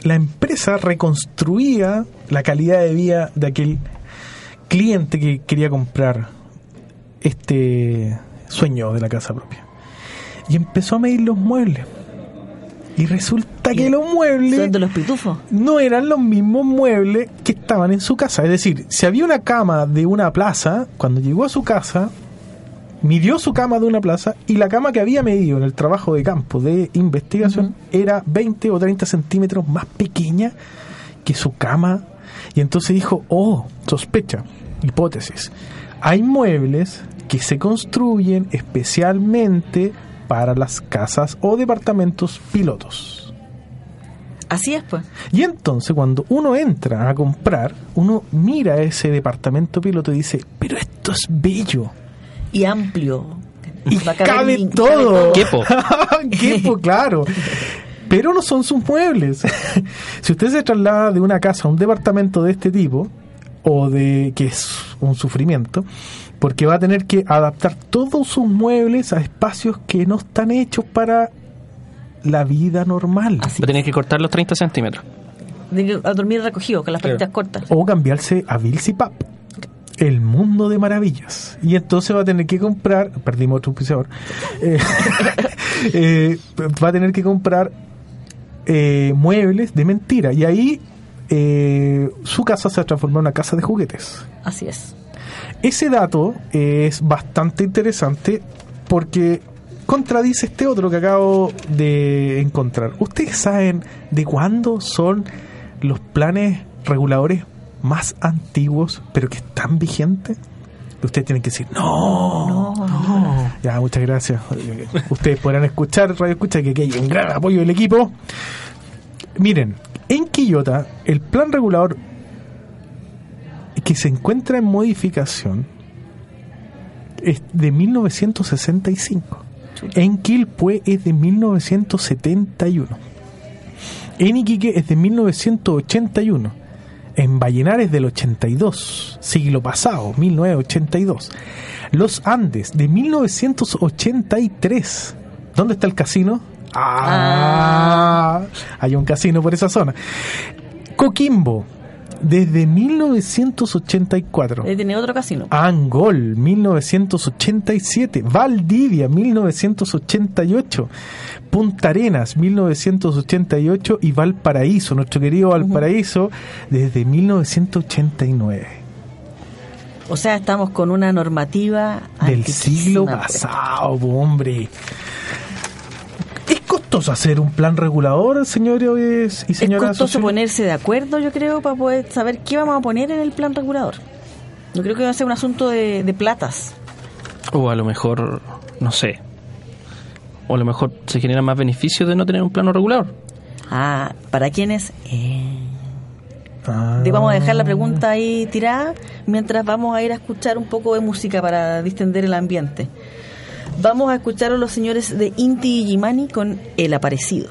la empresa reconstruía la calidad de vida de aquel cliente que quería comprar este sueño de la casa propia. Y empezó a medir los muebles. Y resulta que los muebles ¿Son de los pitufos? no eran los mismos muebles que estaban en su casa. Es decir, si había una cama de una plaza, cuando llegó a su casa, midió su cama de una plaza y la cama que había medido en el trabajo de campo de investigación era 20 o 30 centímetros más pequeña que su cama. Y entonces dijo, oh, sospecha, hipótesis. Hay muebles que se construyen especialmente para las casas o departamentos pilotos. Así es, pues. Y entonces cuando uno entra a comprar, uno mira ese departamento piloto y dice, pero esto es bello. Y amplio. Y Va a caber cabe mi- todo. Quepo. Quepo, claro. Pero no son sus muebles. si usted se traslada de una casa a un departamento de este tipo, o de que es un sufrimiento, porque va a tener que adaptar todos sus muebles a espacios que no están hechos para la vida normal. Así. Va a tener que cortar los 30 centímetros. De a dormir recogido, con las patitas cortas. o cambiarse a Bills y Pap. El mundo de maravillas. Y entonces va a tener que comprar, perdimos otro auspiciador, eh, eh, va a tener que comprar eh, muebles de mentira. Y ahí eh, su casa se va a transformar en una casa de juguetes. Así es. Ese dato es bastante interesante porque contradice este otro que acabo de encontrar. ¿Ustedes saben de cuándo son los planes reguladores más antiguos pero que están vigentes? Ustedes tienen que decir, no, no. Ya, muchas gracias. Ustedes podrán escuchar, radio escucha, que aquí hay un gran apoyo del equipo. Miren, en Quillota, el plan regulador que se encuentra en modificación es de 1965. En Quilpue es de 1971. En Iquique es de 1981. En Vallenar es del 82, siglo pasado, 1982. Los Andes de 1983. ¿Dónde está el casino? Ah, hay un casino por esa zona. Coquimbo, desde 1984. Ahí tiene otro casino. Angol, 1987. Valdivia, 1988. Punta Arenas, 1988. Y Valparaíso, nuestro querido Valparaíso, desde 1989. O sea, estamos con una normativa Del siglo pues. pasado, hombre. ¿Es costoso hacer un plan regulador, señores y Es señoras? costoso sociales? ponerse de acuerdo, yo creo, para poder saber qué vamos a poner en el plan regulador. Yo creo que va a ser un asunto de, de platas. O a lo mejor, no sé. O a lo mejor se genera más beneficio de no tener un plano regulador. Ah, ¿para quiénes? Eh, Ah. vamos a dejar la pregunta ahí tirada mientras vamos a ir a escuchar un poco de música para distender el ambiente. Vamos a escuchar a los señores de Inti y Gimani con El Aparecido.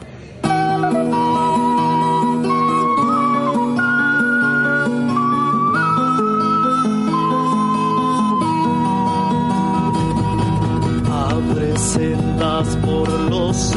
Por los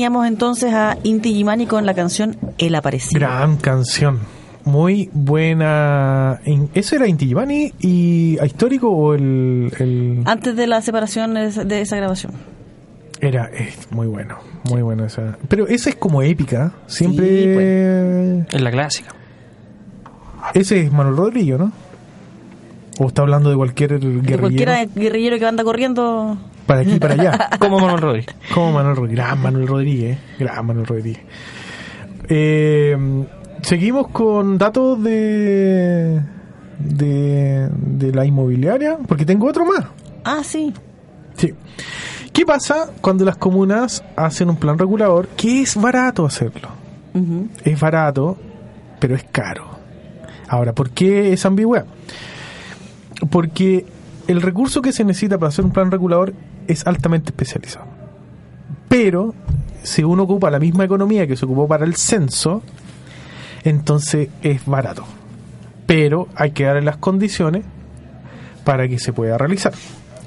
teníamos entonces a Inti Gimani con la canción El Aparecido. Gran canción. Muy buena. ¿Eso era Inti Gimani y a histórico o el, el- Antes de la separación de esa, de grabación. Era es muy bueno, muy bueno esa. Pero esa es como épica, siempre. Sí, pues. Es la clásica. Ese es Manuel Rodríguez, ¿no? O está hablando de cualquier De guerrillero. cualquiera guerrillero que anda corriendo. Para aquí y para allá. Como Manuel Rodríguez. Como Manuel Rodríguez. Gran Manuel Rodríguez. Gran Manuel Rodríguez. Eh, seguimos con datos de, de, de la inmobiliaria, porque tengo otro más. Ah, sí. Sí. ¿Qué pasa cuando las comunas hacen un plan regulador que es barato hacerlo? Es barato, pero es caro. Ahora, ¿por qué esa ambigüedad? Porque el recurso que se necesita para hacer un plan regulador es altamente especializado. Pero, si uno ocupa la misma economía que se ocupó para el censo, entonces es barato. Pero hay que darle las condiciones para que se pueda realizar.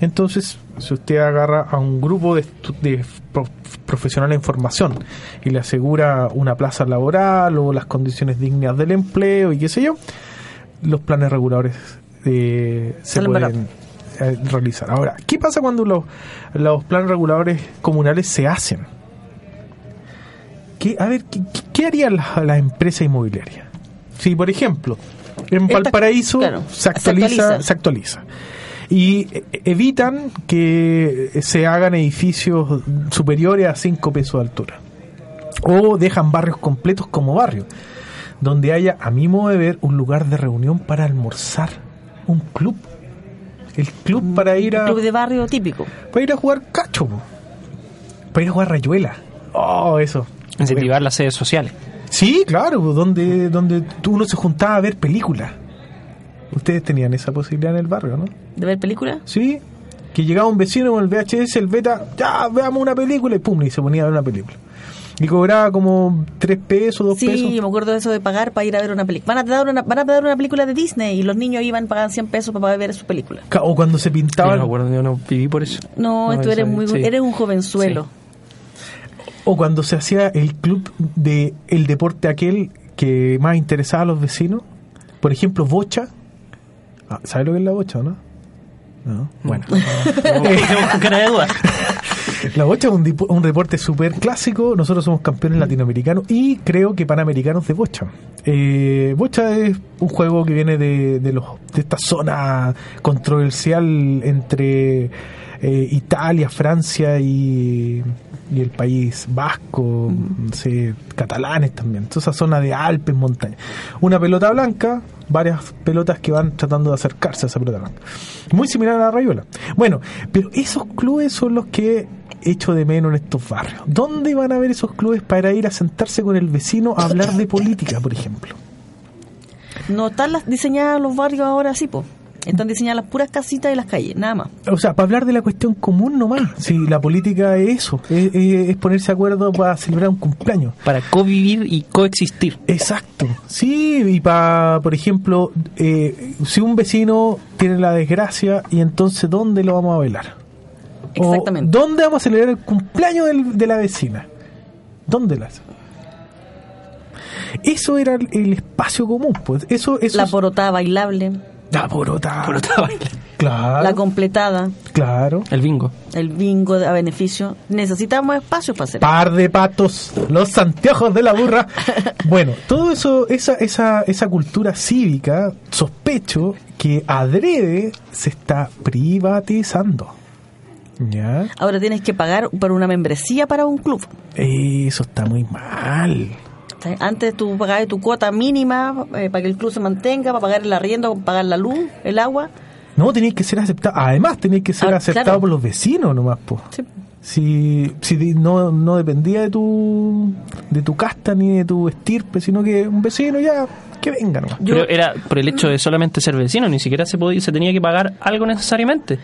Entonces, si usted agarra a un grupo de, de pro- profesionales en formación y le asegura una plaza laboral o las condiciones dignas del empleo y qué sé yo, los planes reguladores eh, se Salen pueden realizar. Ahora, ¿qué pasa cuando los, los planes reguladores comunales se hacen? ¿Qué, a ver, ¿qué, qué harían las, las empresas inmobiliarias? Si, por ejemplo, en Esta- Valparaíso claro, se se actualiza, se actualiza. Y eh, evitan que se hagan edificios superiores a 5 pesos de altura. O dejan barrios completos como barrios, donde haya, a mi modo de ver, un lugar de reunión para almorzar, un club. El club para ir a, Club de barrio típico. para ir a jugar cacho, po. para ir a jugar rayuela. Oh, eso. Incentivar las sedes sociales. Sí, claro, donde, donde tú- uno se juntaba a ver películas. Ustedes tenían esa posibilidad en el barrio, ¿no? ¿De ver película? Sí, que llegaba un vecino con el VHS, el beta, ya, veamos una película, y pum, y se ponía a ver una película. Y cobraba como 3 pesos, 2 Sí, pesos. yo me acuerdo de eso de pagar para ir a ver una película. Van a dar una, van a dar una película de Disney y los niños iban pagaban 100 pesos para ver su película. O cuando se pintaban, no me acuerdo, yo no viví por eso. No, No, tú eres muy, sí. eres un jovenzuelo. o cuando se hacía el club de el deporte aquel que más interesaba a los vecinos. Por ejemplo, bocha. Ah, ¿Sabes lo que es la bocha o no? No. Bueno. Quedamos con cara de duda. La bocha es un, un deporte súper clásico. Nosotros somos campeones latinoamericanos y creo que panamericanos de bocha. Eh, bocha es un juego que viene de, de, los, de esta zona controversial entre eh, Italia, Francia y, y el país vasco, sé, catalanes también. Toda esa zona de Alpes, montañas. Una pelota blanca, varias pelotas que van tratando de acercarse a esa pelota blanca. Muy similar a la rayuela. Bueno, pero esos clubes son los que echo de menos en estos barrios. ¿Dónde van a ver esos clubes para ir a sentarse con el vecino a hablar de política, por ejemplo? No están las diseñadas los barrios ahora así, po. Están diseñadas las puras casitas y las calles, nada más. O sea, para hablar de la cuestión común nomás. Si la política es eso, es, es- es ponerse de acuerdo para celebrar un cumpleaños. Para convivir y coexistir. Exacto. Sí, y para, por ejemplo, eh, si un vecino tiene la desgracia, y entonces ¿dónde lo vamos a velar? O, Exactamente. ¿Dónde vamos a celebrar el cumpleaños del- de la vecina? ¿Dónde las? Eso era el, el espacio común, pues. Eso, eso La es- porotada bailable, La porota. Porota baila. Claro. la completada, claro. El bingo. el bingo a beneficio. Necesitamos espacios para hacer. Par de patos, los anteojos de la burra. Bueno, todo eso, esa, esa, esa cultura cívica, sospecho que adrede se está privatizando. ¿Ya? Ahora tienes que pagar por una membresía para un club. Eso está muy mal. Antes tú pagabas tu cuota mínima eh, para que el club se mantenga, para pagar el arriendo, pagar la luz, el agua. No, tenéis que ser aceptado. Además, tenéis que ser Ah, aceptado claro. por los vecinos nomás, po. Sí. Si, si no, no dependía de tu, de tu casta ni de tu estirpe, sino que un vecino ya, que venga nomás. Yo- Pero era por el hecho de solamente ser vecino, ni siquiera se podía, se tenía que pagar algo necesariamente.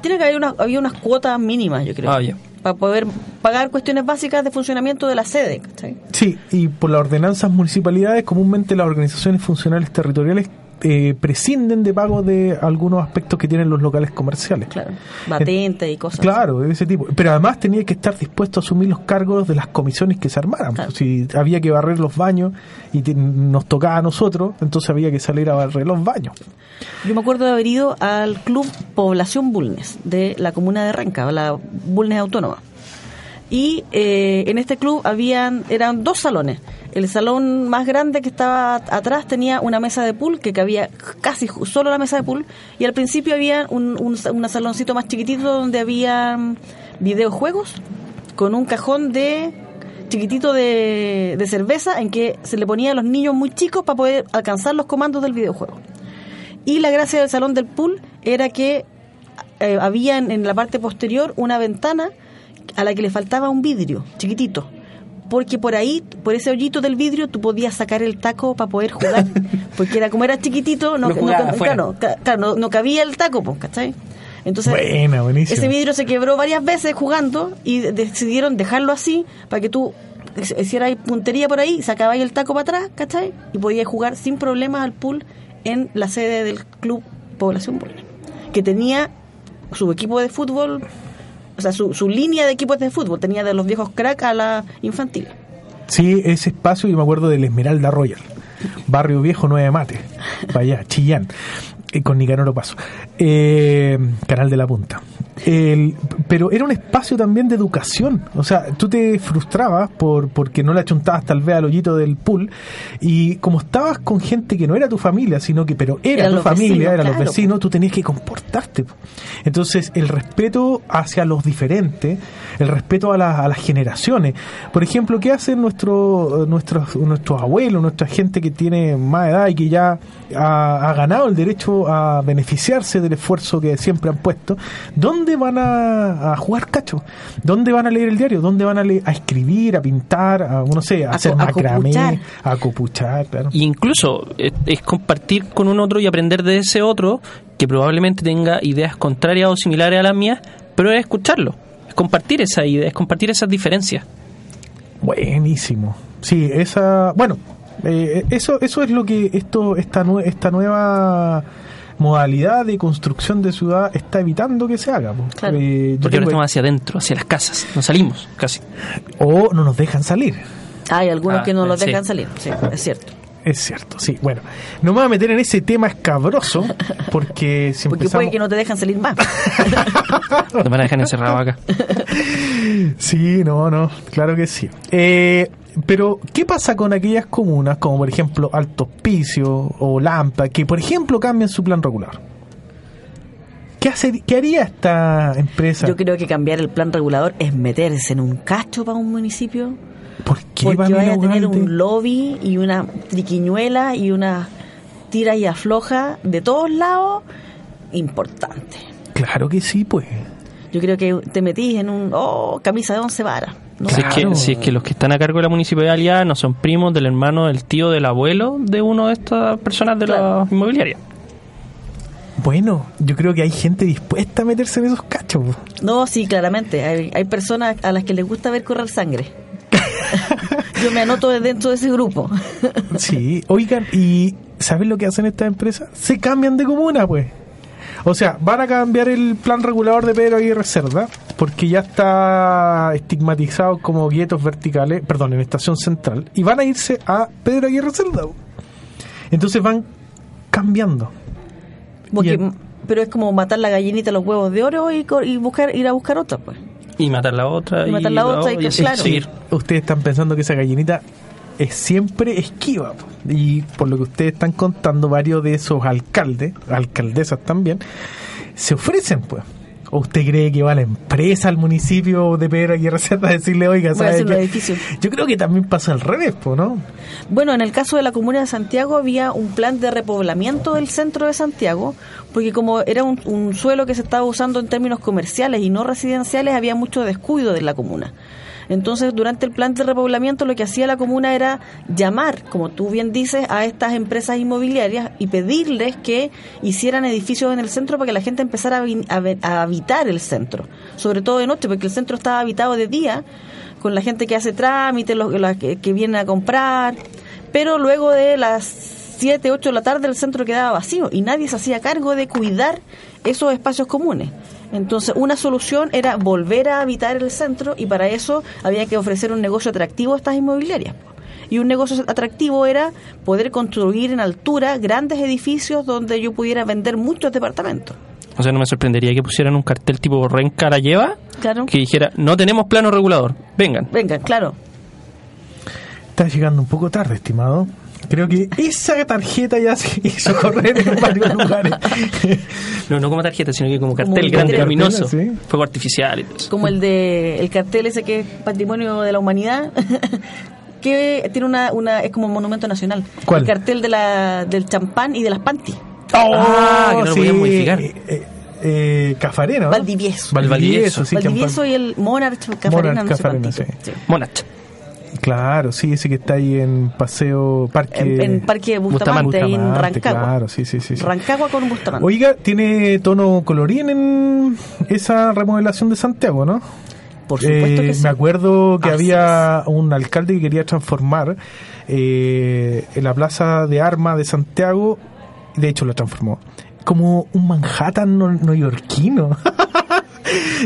Tiene que haber una, había unas cuotas mínimas, yo creo. Ah, ya. Para poder pagar cuestiones básicas de funcionamiento de la sede. Sí, y por las ordenanzas municipalidades, comúnmente las organizaciones funcionales territoriales eh, prescinden de pago de algunos aspectos que tienen los locales comerciales. Claro. Batente y cosas. Claro, de ese tipo. Pero además tenía que estar dispuesto a asumir los cargos de las comisiones que se armaran. Claro. Si había que barrer los baños y te- nos tocaba a nosotros, entonces había que salir a barrer los baños. Yo me acuerdo de haber ido al club Población Bulnes de la comuna de Renca, la Bulnes Autónoma. Y eh, en este club habían eran dos salones. El salón más grande que estaba atrás tenía una mesa de pool que cabía casi solo la mesa de pool y al principio había un, un, sa- un saloncito más chiquitito donde había videojuegos con un cajón de chiquitito de, de cerveza en que se le ponía a los niños muy chicos para poder alcanzar los comandos del videojuego. Y la gracia del salón del pool era que eh, había en, en la parte posterior una ventana a la que le faltaba un vidrio chiquitito. Porque por ahí, por ese hoyito del vidrio, tú podías sacar el taco para poder jugar. Porque era como era chiquitito, no, No jugaba claro, claro, no, no cabía el taco, pues, ¿cachai? Entonces, Buena, ese vidrio se quebró varias veces jugando y de- decidieron dejarlo así para que tú hicieras puntería por ahí, sacabas el taco para atrás, ¿cachai? Y podías jugar sin problemas al pool en la sede del club Población Bulnes, que tenía su equipo de fútbol, o sea, su, su línea de equipos de fútbol, tenía de los viejos crack a la infantil. Sí, ese espacio, y me acuerdo del Esmeralda Royal, Barrio Viejo, Nueve Mate, para allá, Chillán, con Nicanor Paso, eh, Canal de la Punta. El- pero era un espacio también de educación, o sea, tú te frustrabas por porque no le achuntabas tal vez al hoyito del pool, y como estabas con gente que no era tu familia, sino que, pero era tu familia, eran los vecinos, tú tenías que comportarte. po. Entonces, el respeto hacia los diferentes, el respeto a, la- a las generaciones. Por ejemplo, ¿qué hacen nuestro, nuestros, nuestros abuelos, nuestra gente que tiene más edad y que ya ha, ha ganado el derecho a beneficiarse del esfuerzo que siempre han puesto? ¿Dónde van a, a jugar cacho? ¿Dónde van a leer el diario? ¿Dónde van a, leer- a escribir, a pintar, a, no sé, a, A hacer macramé, a copuchar? Claro. Y incluso es, es compartir con un otro y aprender de ese otro que probablemente tenga ideas contrarias o similares a las mías, pero es escucharlo, es compartir esas ideas, es compartir esas diferencias. Buenísimo. Sí, esa, bueno, eh, eso eso es lo que esto esta esta nueva modalidad de construcción de ciudad está evitando que se haga. Claro. Eh, yo Porque ahora estamos hacia adentro, hacia las casas, no salimos casi. o no nos dejan salir. Hay algunos Ah, que no los sí. dejan salir, sí, es cierto. Es cierto, sí. Bueno, no me voy a meter en ese tema escabroso porque si Porque empezamos... puede que no te dejan salir más. Nos van a dejar encerrados acá. Sí, no, no, claro que sí. Eh, pero, ¿qué pasa con aquellas comunas, como por ejemplo Alto Hospicio o Lampa, que por ejemplo cambian su plan regular? ¿Qué, hace, ¿Qué haría esta empresa? Yo creo que cambiar el plan regulador es meterse en un cacho para un municipio. ¿Por qué Porque va vaya a tener un lobby y una triquiñuela y una tira y afloja de todos lados importante. Claro que sí, pues. Yo creo que te metís en un oh, camisa de once varas. ¿no? Si, es que, si es que los que están a cargo de la municipalidad no son primos del hermano, del tío, del abuelo de uno de estas personas de Claro. la inmobiliaria. Bueno, yo creo que hay gente dispuesta a meterse en esos cachos. No, sí, claramente. Hay, hay personas a las que les gusta ver correr sangre. Yo me anoto dentro de ese grupo. Sí, oigan, ¿y saben lo que hacen estas empresas? Se cambian de comuna, pues. O sea, van a cambiar el plan regulador de Pedro Aguirre Cerda, porque ya está estigmatizado como guietos verticales, perdón, en estación central, y van a irse a Pedro Aguirre Cerda. Entonces van cambiando. Porque- pero es como matar la gallinita a los huevos de oro y, buscar ir a buscar otra, pues. Y matar la otra. Y matar la otra y claro. seguir. Ustedes están pensando que esa gallinita es siempre esquiva. Y por lo que ustedes están contando, varios de esos alcaldes, alcaldesas también, se ofrecen, pues. ¿O usted cree que va la empresa al municipio de Pedro Aguirre Cerda a decirle, oiga, ¿sabe qué? Yo creo que también pasa al revés, pues, ¿no? Bueno, en el caso de la comuna de Santiago había un plan de repoblamiento del centro de Santiago, porque como era un, un suelo que se estaba usando en términos comerciales y no residenciales, había mucho descuido de la comuna. Entonces, durante el plan de repoblamiento, lo que hacía la comuna era llamar, como tú bien dices, a estas empresas inmobiliarias y pedirles que hicieran edificios en el centro para que la gente empezara a, habitar el centro, sobre todo de noche, porque el centro estaba habitado de día, con la gente que hace trámites, los, que, que vienen a comprar, pero luego de las 7, 8 de la tarde el centro quedaba vacío y nadie se hacía cargo de cuidar esos espacios comunes. Entonces, una solución era volver a habitar el centro y para eso había que ofrecer un negocio atractivo a estas inmobiliarias. Y un negocio atractivo era poder construir en altura grandes edificios donde yo pudiera vender muchos departamentos. O sea, no me sorprendería que pusieran un cartel tipo Renca la lleva Claro. que dijera, no tenemos plano regulador, vengan. Venga, claro. Está llegando un poco tarde, estimado. Creo que esa tarjeta ya se hizo correr en varios lugares. No, no como tarjeta, sino que como cartel un grande, cartel, luminoso, sí. fuego artificial y todo eso. Como el de el cartel ese que es patrimonio de la humanidad. que tiene una, una es como un monumento nacional. ¿Cuál? El cartel de la, del champán y de las panty. Ah, que no lo podían modificar. Eh, eh, eh, Cafarena. ¿no? Valdivieso. Valdivieso, sí. Valdivieso y el Monarch Cafarena, Monarch no sé Cafarena, sí. Sí. Monach. Claro, sí, ese que está ahí en Paseo Parque. En, en Parque Bustamante, ahí en Rancagua. Claro, sí, sí, sí. sí. Rancagua con Bustamante. Oiga, tiene tono colorín en esa remodelación de Santiago, ¿no? Por supuesto Eh, que sí. Me acuerdo que Así había un alcalde que quería transformar eh, en la plaza de armas de Santiago, de hecho lo transformó, como un Manhattan no- neoyorquino.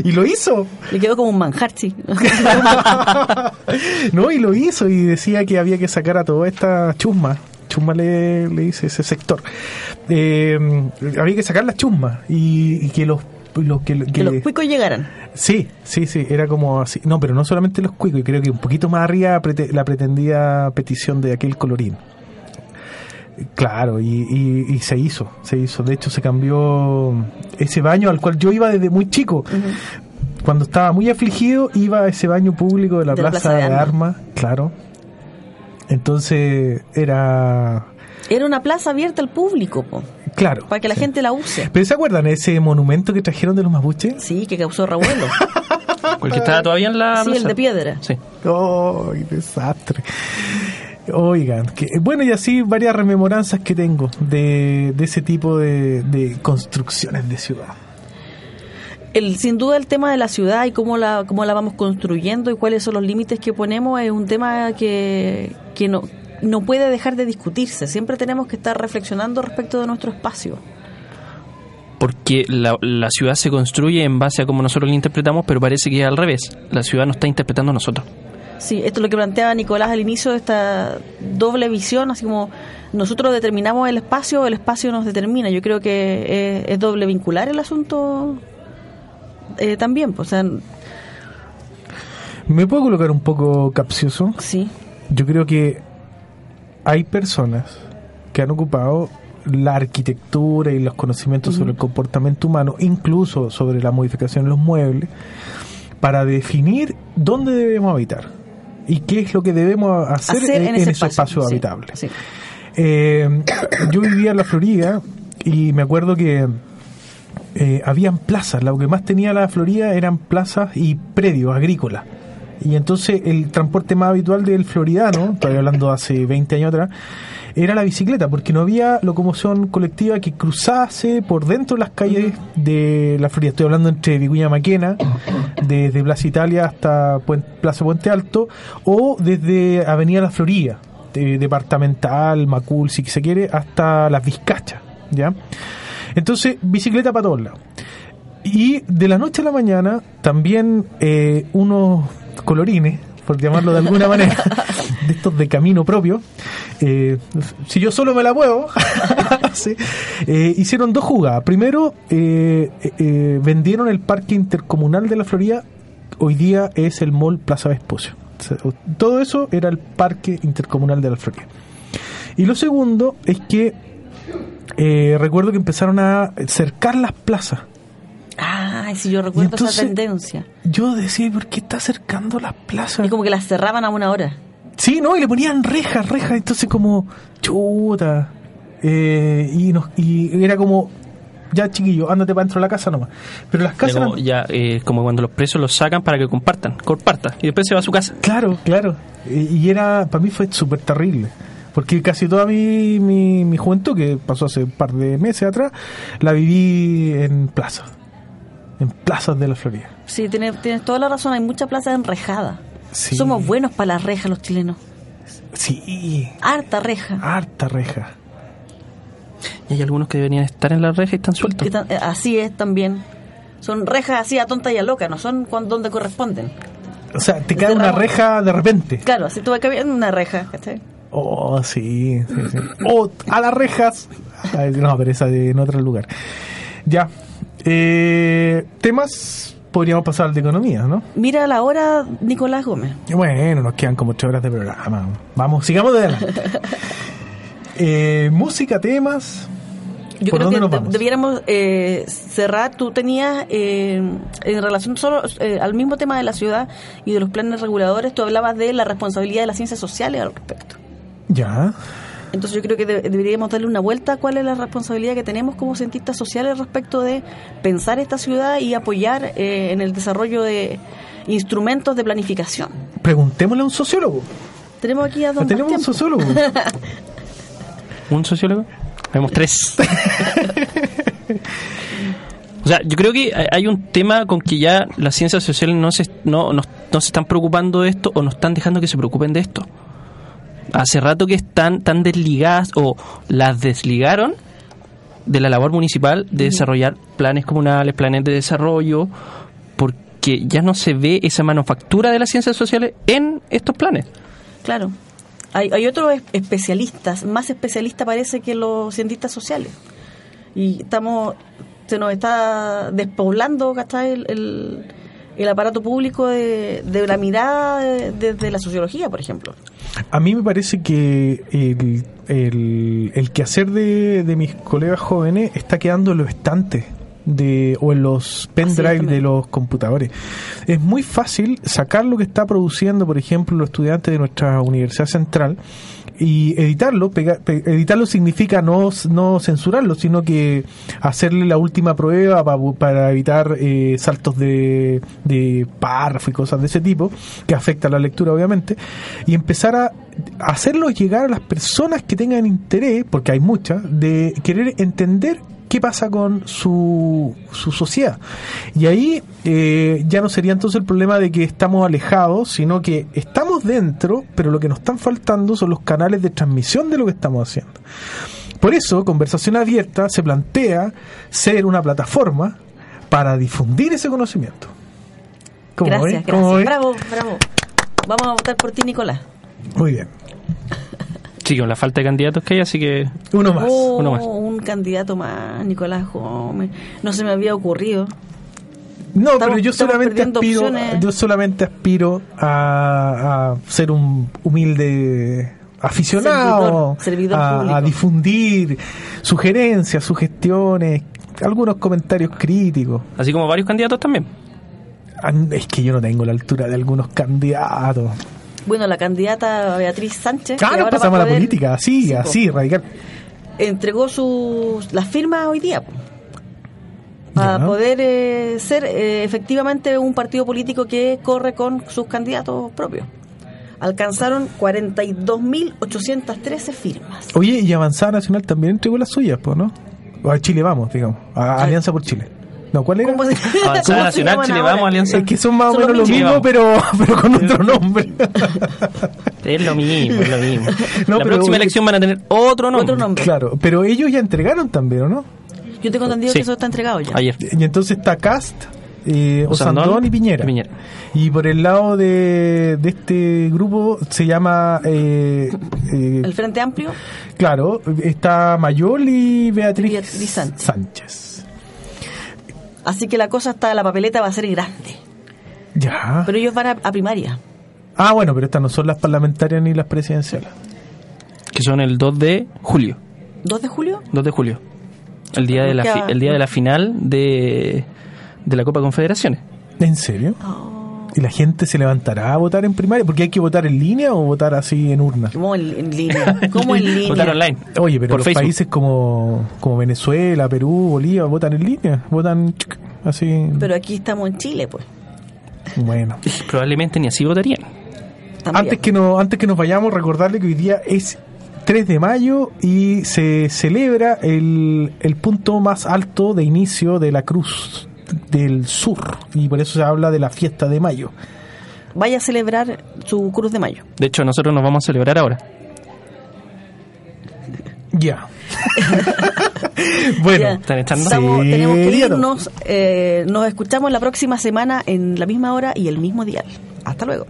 y lo hizo. Le quedó como un manjar, sí. no, y lo hizo y decía que había que sacar a toda esta chusma. Chusma le, le dice ese sector. Eh, había que sacar las chusmas y, y que los... los que, que los cuicos llegaran. Sí, sí, sí, era como así. No, pero no solamente los cuicos, y creo que un poquito más arriba la pretendía petición de aquel colorín. Claro, y, y- y se hizo, se hizo. De hecho, se cambió ese baño al cual yo iba desde muy chico. Cuando estaba muy afligido, iba a ese baño público de la, De la Plaza, de de Armas. Claro. Entonces, era... Era una plaza abierta al público, po, Claro. para que la gente la use. ¿Pero se acuerdan ese monumento que trajeron de los mapuches? Sí, que causó revuelo. Porque estaba todavía en la sí, el de piedra. Sí. ¡Oh, qué desastre! Oigan, que, bueno, y así varias rememoranzas que tengo de, de ese tipo de, de construcciones de ciudad. El, sin duda el tema de la ciudad y cómo la, cómo la vamos construyendo y cuáles son los límites que ponemos es un tema que, que no, no puede dejar de discutirse. Siempre tenemos que estar reflexionando respecto de nuestro espacio. Porque la, la ciudad se construye en base a cómo nosotros la interpretamos, pero parece que es al revés. La ciudad nos está interpretando a nosotros. Sí, esto es lo que planteaba Nicolás al inicio de esta doble visión, así como nosotros determinamos el espacio o el espacio nos determina. Yo creo que es, es doble vincular el asunto eh, también. Pues, o sea, ¿Me puedo colocar un poco capcioso? sí, Yo creo que hay personas que han ocupado la arquitectura y los conocimientos sobre el comportamiento humano, incluso sobre la modificación de los muebles, para definir dónde debemos habitar y qué es lo que debemos hacer, hacer en, en, ese espacio. sí, sí. Eh, yo vivía en la Florida y me acuerdo que eh, habían plazas, lo que más tenía la Florida eran plazas y predios agrícolas. Y entonces el transporte más habitual del floridano, estoy hablando hace 20 años atrás, era la bicicleta, porque no había locomoción colectiva que cruzase por dentro de las calles de la Florida. Estoy hablando entre Vicuña Maquena, desde Plaza Italia hasta Plaza Puente Alto, o desde Avenida La Florida, de- departamental, Macul, si se quiere, hasta las Vizcachas, ¿ya? Entonces, bicicleta para todos lados. Y de la noche a la mañana, también eh, unos colorines, por llamarlo de alguna manera, de estos de camino propio, eh, si yo solo me la muevo, sí, eh, hicieron dos jugadas. Primero, eh, vendieron el parque intercomunal de la Florida, hoy día es el Mall Plaza Vespucio. Todo eso era el parque intercomunal de la Florida. Y lo segundo es que recuerdo que empezaron a cercar las plazas. Ay, si yo recuerdo entonces- esa tendencia. Yo decía, ¿por qué está acercando las plazas? Y como que las cerraban a una hora. Sí, no, y le ponían rejas, rejas, entonces como, chuta. Eh, y, nos, y era como, ya chiquillo, ándate para dentro de la casa nomás. Pero las casas... como, eran- ya, eh, como cuando los presos los sacan para que compartan, comparta, y después se va a su casa. Claro, claro. Y, y era, para mí fue súper terrible. Porque casi toda mi, mi, mi juventud, que pasó hace un par de meses atrás, la viví en plazas. En plazas de la Florida. Sí, tienes, tienes toda la razón. Hay muchas plazas enrejadas. Sí. Somos buenos para las rejas los chilenos. Sí, Harta reja. harta reja. Y hay algunos que deberían estar en la reja y están sueltos. Eh, así es también. Son rejas así a tonta y a loca, no son cuan- donde corresponden. O sea, te cae una reja de repente. Claro, así tuve que haber una reja, ¿cachai? Oh, sí, sí, sí. O a las rejas. No, pero esa de- en otro lugar. Ya. Eh, temas, podríamos pasar al de economía, ¿no? Mira la hora, Nicolás Gómez. Bueno, nos quedan como ocho horas de programa. Vamos, sigamos de adelante. Eh, música, temas. Yo ¿Por creo dónde que nos de- vamos? debiéramos eh, cerrar. Tú tenías, eh, en relación solo eh, al mismo tema de la ciudad y de los planes reguladores, tú hablabas de la responsabilidad de las ciencias sociales al respecto. Ya. Entonces yo creo que de- deberíamos darle una vuelta a cuál es la responsabilidad que tenemos como cientistas sociales respecto de pensar esta ciudad y apoyar eh, en el desarrollo de instrumentos de planificación. Preguntémosle a un sociólogo. Tenemos aquí a don Tenemos un sociólogo. ¿Un sociólogo? Vemos tres. o sea, yo creo que hay- hay un tema con que ya las ciencias sociales no se, no, no, no se están preocupando de esto o no están dejando que se preocupen de esto. Hace rato que están tan desligadas o las desligaron de la labor municipal de desarrollar planes comunales, planes de desarrollo, porque ya no se ve esa manufactura de las ciencias sociales en estos planes. Claro. Hay, hay otros es- especialistas, más especialistas parece que los cientistas sociales. Y estamos, se nos está despoblando ¿cachai? El, el, el aparato público de, de la mirada de- desde la sociología, por ejemplo. A mí me parece que el, el, el quehacer de, de mis colegas jóvenes está quedando en los estantes de, o en los pendrive también. de los computadores. Es muy fácil sacar lo que está produciendo, por ejemplo, los estudiantes de nuestra Universidad Central y editarlo. pega- pe- editarlo significa no, no censurarlo, sino que hacerle la última prueba pa- para evitar eh, saltos de, de párrafo y cosas de ese tipo, que afecta la lectura obviamente, y empezar a hacerlo llegar a las personas que tengan interés, porque hay muchas, de querer entender qué pasa con su, su sociedad. Y ahí eh, ya no sería entonces el problema de que estamos alejados, sino que estamos dentro, pero lo que nos están faltando son los canales de transmisión de lo que estamos haciendo. Por eso, Conversación Abierta se plantea ser una plataforma para difundir ese conocimiento. ¿Cómo Gracias, gracias. Bravo, bravo. Vamos a votar por ti, Nicolás. Muy bien. Sí, con la falta de candidatos que hay, así que Uno más. Oh, uno más. un candidato más, Nicolás Gómez. No se me había ocurrido. No, Estamos- pero yo solamente aspiro, opciones. yo solamente aspiro a, a ser un humilde aficionado, Servidor, servidor a, público. a difundir sugerencias, sugestiones, algunos comentarios críticos. así como varios candidatos también. Ah, Es que yo no tengo la altura de algunos candidatos. Bueno, la candidata Beatriz Sánchez. Claro, pasamos a la política, así, Sí, así, radical. entregó sus las firmas hoy día para poder eh, ser eh, efectivamente un partido político que corre con sus candidatos propios. Alcanzaron 42.813 firmas. Oye, y Avanzada Nacional también entregó las suyas, pues, ¿no? A Chile Vamos, digamos. A. Alianza por Chile. No, ¿cuál era? ¿Cómo se- Avanzada Nacional, Chile ahora? Vamos, Alianza. Es que son más o menos lo los mismo, mismos. pero, pero con otro nombre. Es lo mismo, es lo mismo. No, la pero- próxima elección van a tener otro nombre. Otro nombre. Claro, pero ellos ya entregaron también, ¿o no? Yo tengo entendido Sí. que eso está entregado ya. Ayer. Y entonces está Cast, eh, Osandón Osandón y Piñera. y Piñera. Y por el lado de, de este grupo se llama, eh, eh, El Frente Amplio, claro, está Mayol y Beatriz, Beatriz Sánchez. Sánchez. Así que la cosa está, la papeleta va a ser grande. Ya. Pero ellos van a, a primaria. Ah, bueno, pero estas no son las parlamentarias ni las presidenciales. Que son el 2 de julio. ¿2 de julio? 2 de julio. El día de la, fi- el día de la final de, de la Copa Confederaciones. ¿En serio? Oh. ¿Y la gente se levantará a votar en primaria? ¿Porque hay que votar en línea o votar así en urna? ¿Cómo en, en línea? ¿Cómo en línea? Votar online. Oye, pero Por los Facebook. países como, como Venezuela, Perú, Bolivia votan en línea, votan así. Pero aquí estamos en Chile, pues. Bueno. Probablemente ni así votarían. También. Antes que, no, antes que nos vayamos, recordarle que hoy día es 3 de mayo y se celebra el, el punto más alto de inicio de la Cruz del Sur. Y por eso se habla de la fiesta de mayo. Vaya a celebrar su Cruz de Mayo. De hecho, nosotros nos vamos a celebrar ahora. Ya. bueno. ¿Están echando? Estamos- Sí, tenemos que irnos. eh, nos escuchamos la próxima semana en la misma hora y el mismo día. Hasta luego.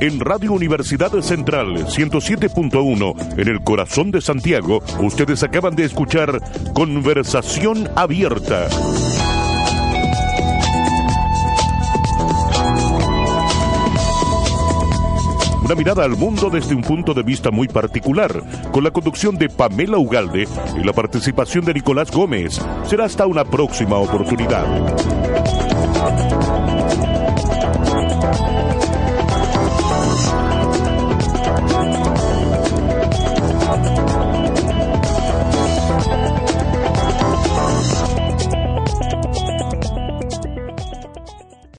En Radio Universidad Central 107.1, en el corazón de Santiago, ustedes acaban de escuchar Conversación Abierta. Una mirada al mundo desde un punto de vista muy particular, con la conducción de Pamela Ugalde y la participación de Nicolás Gómez. Será hasta una próxima oportunidad.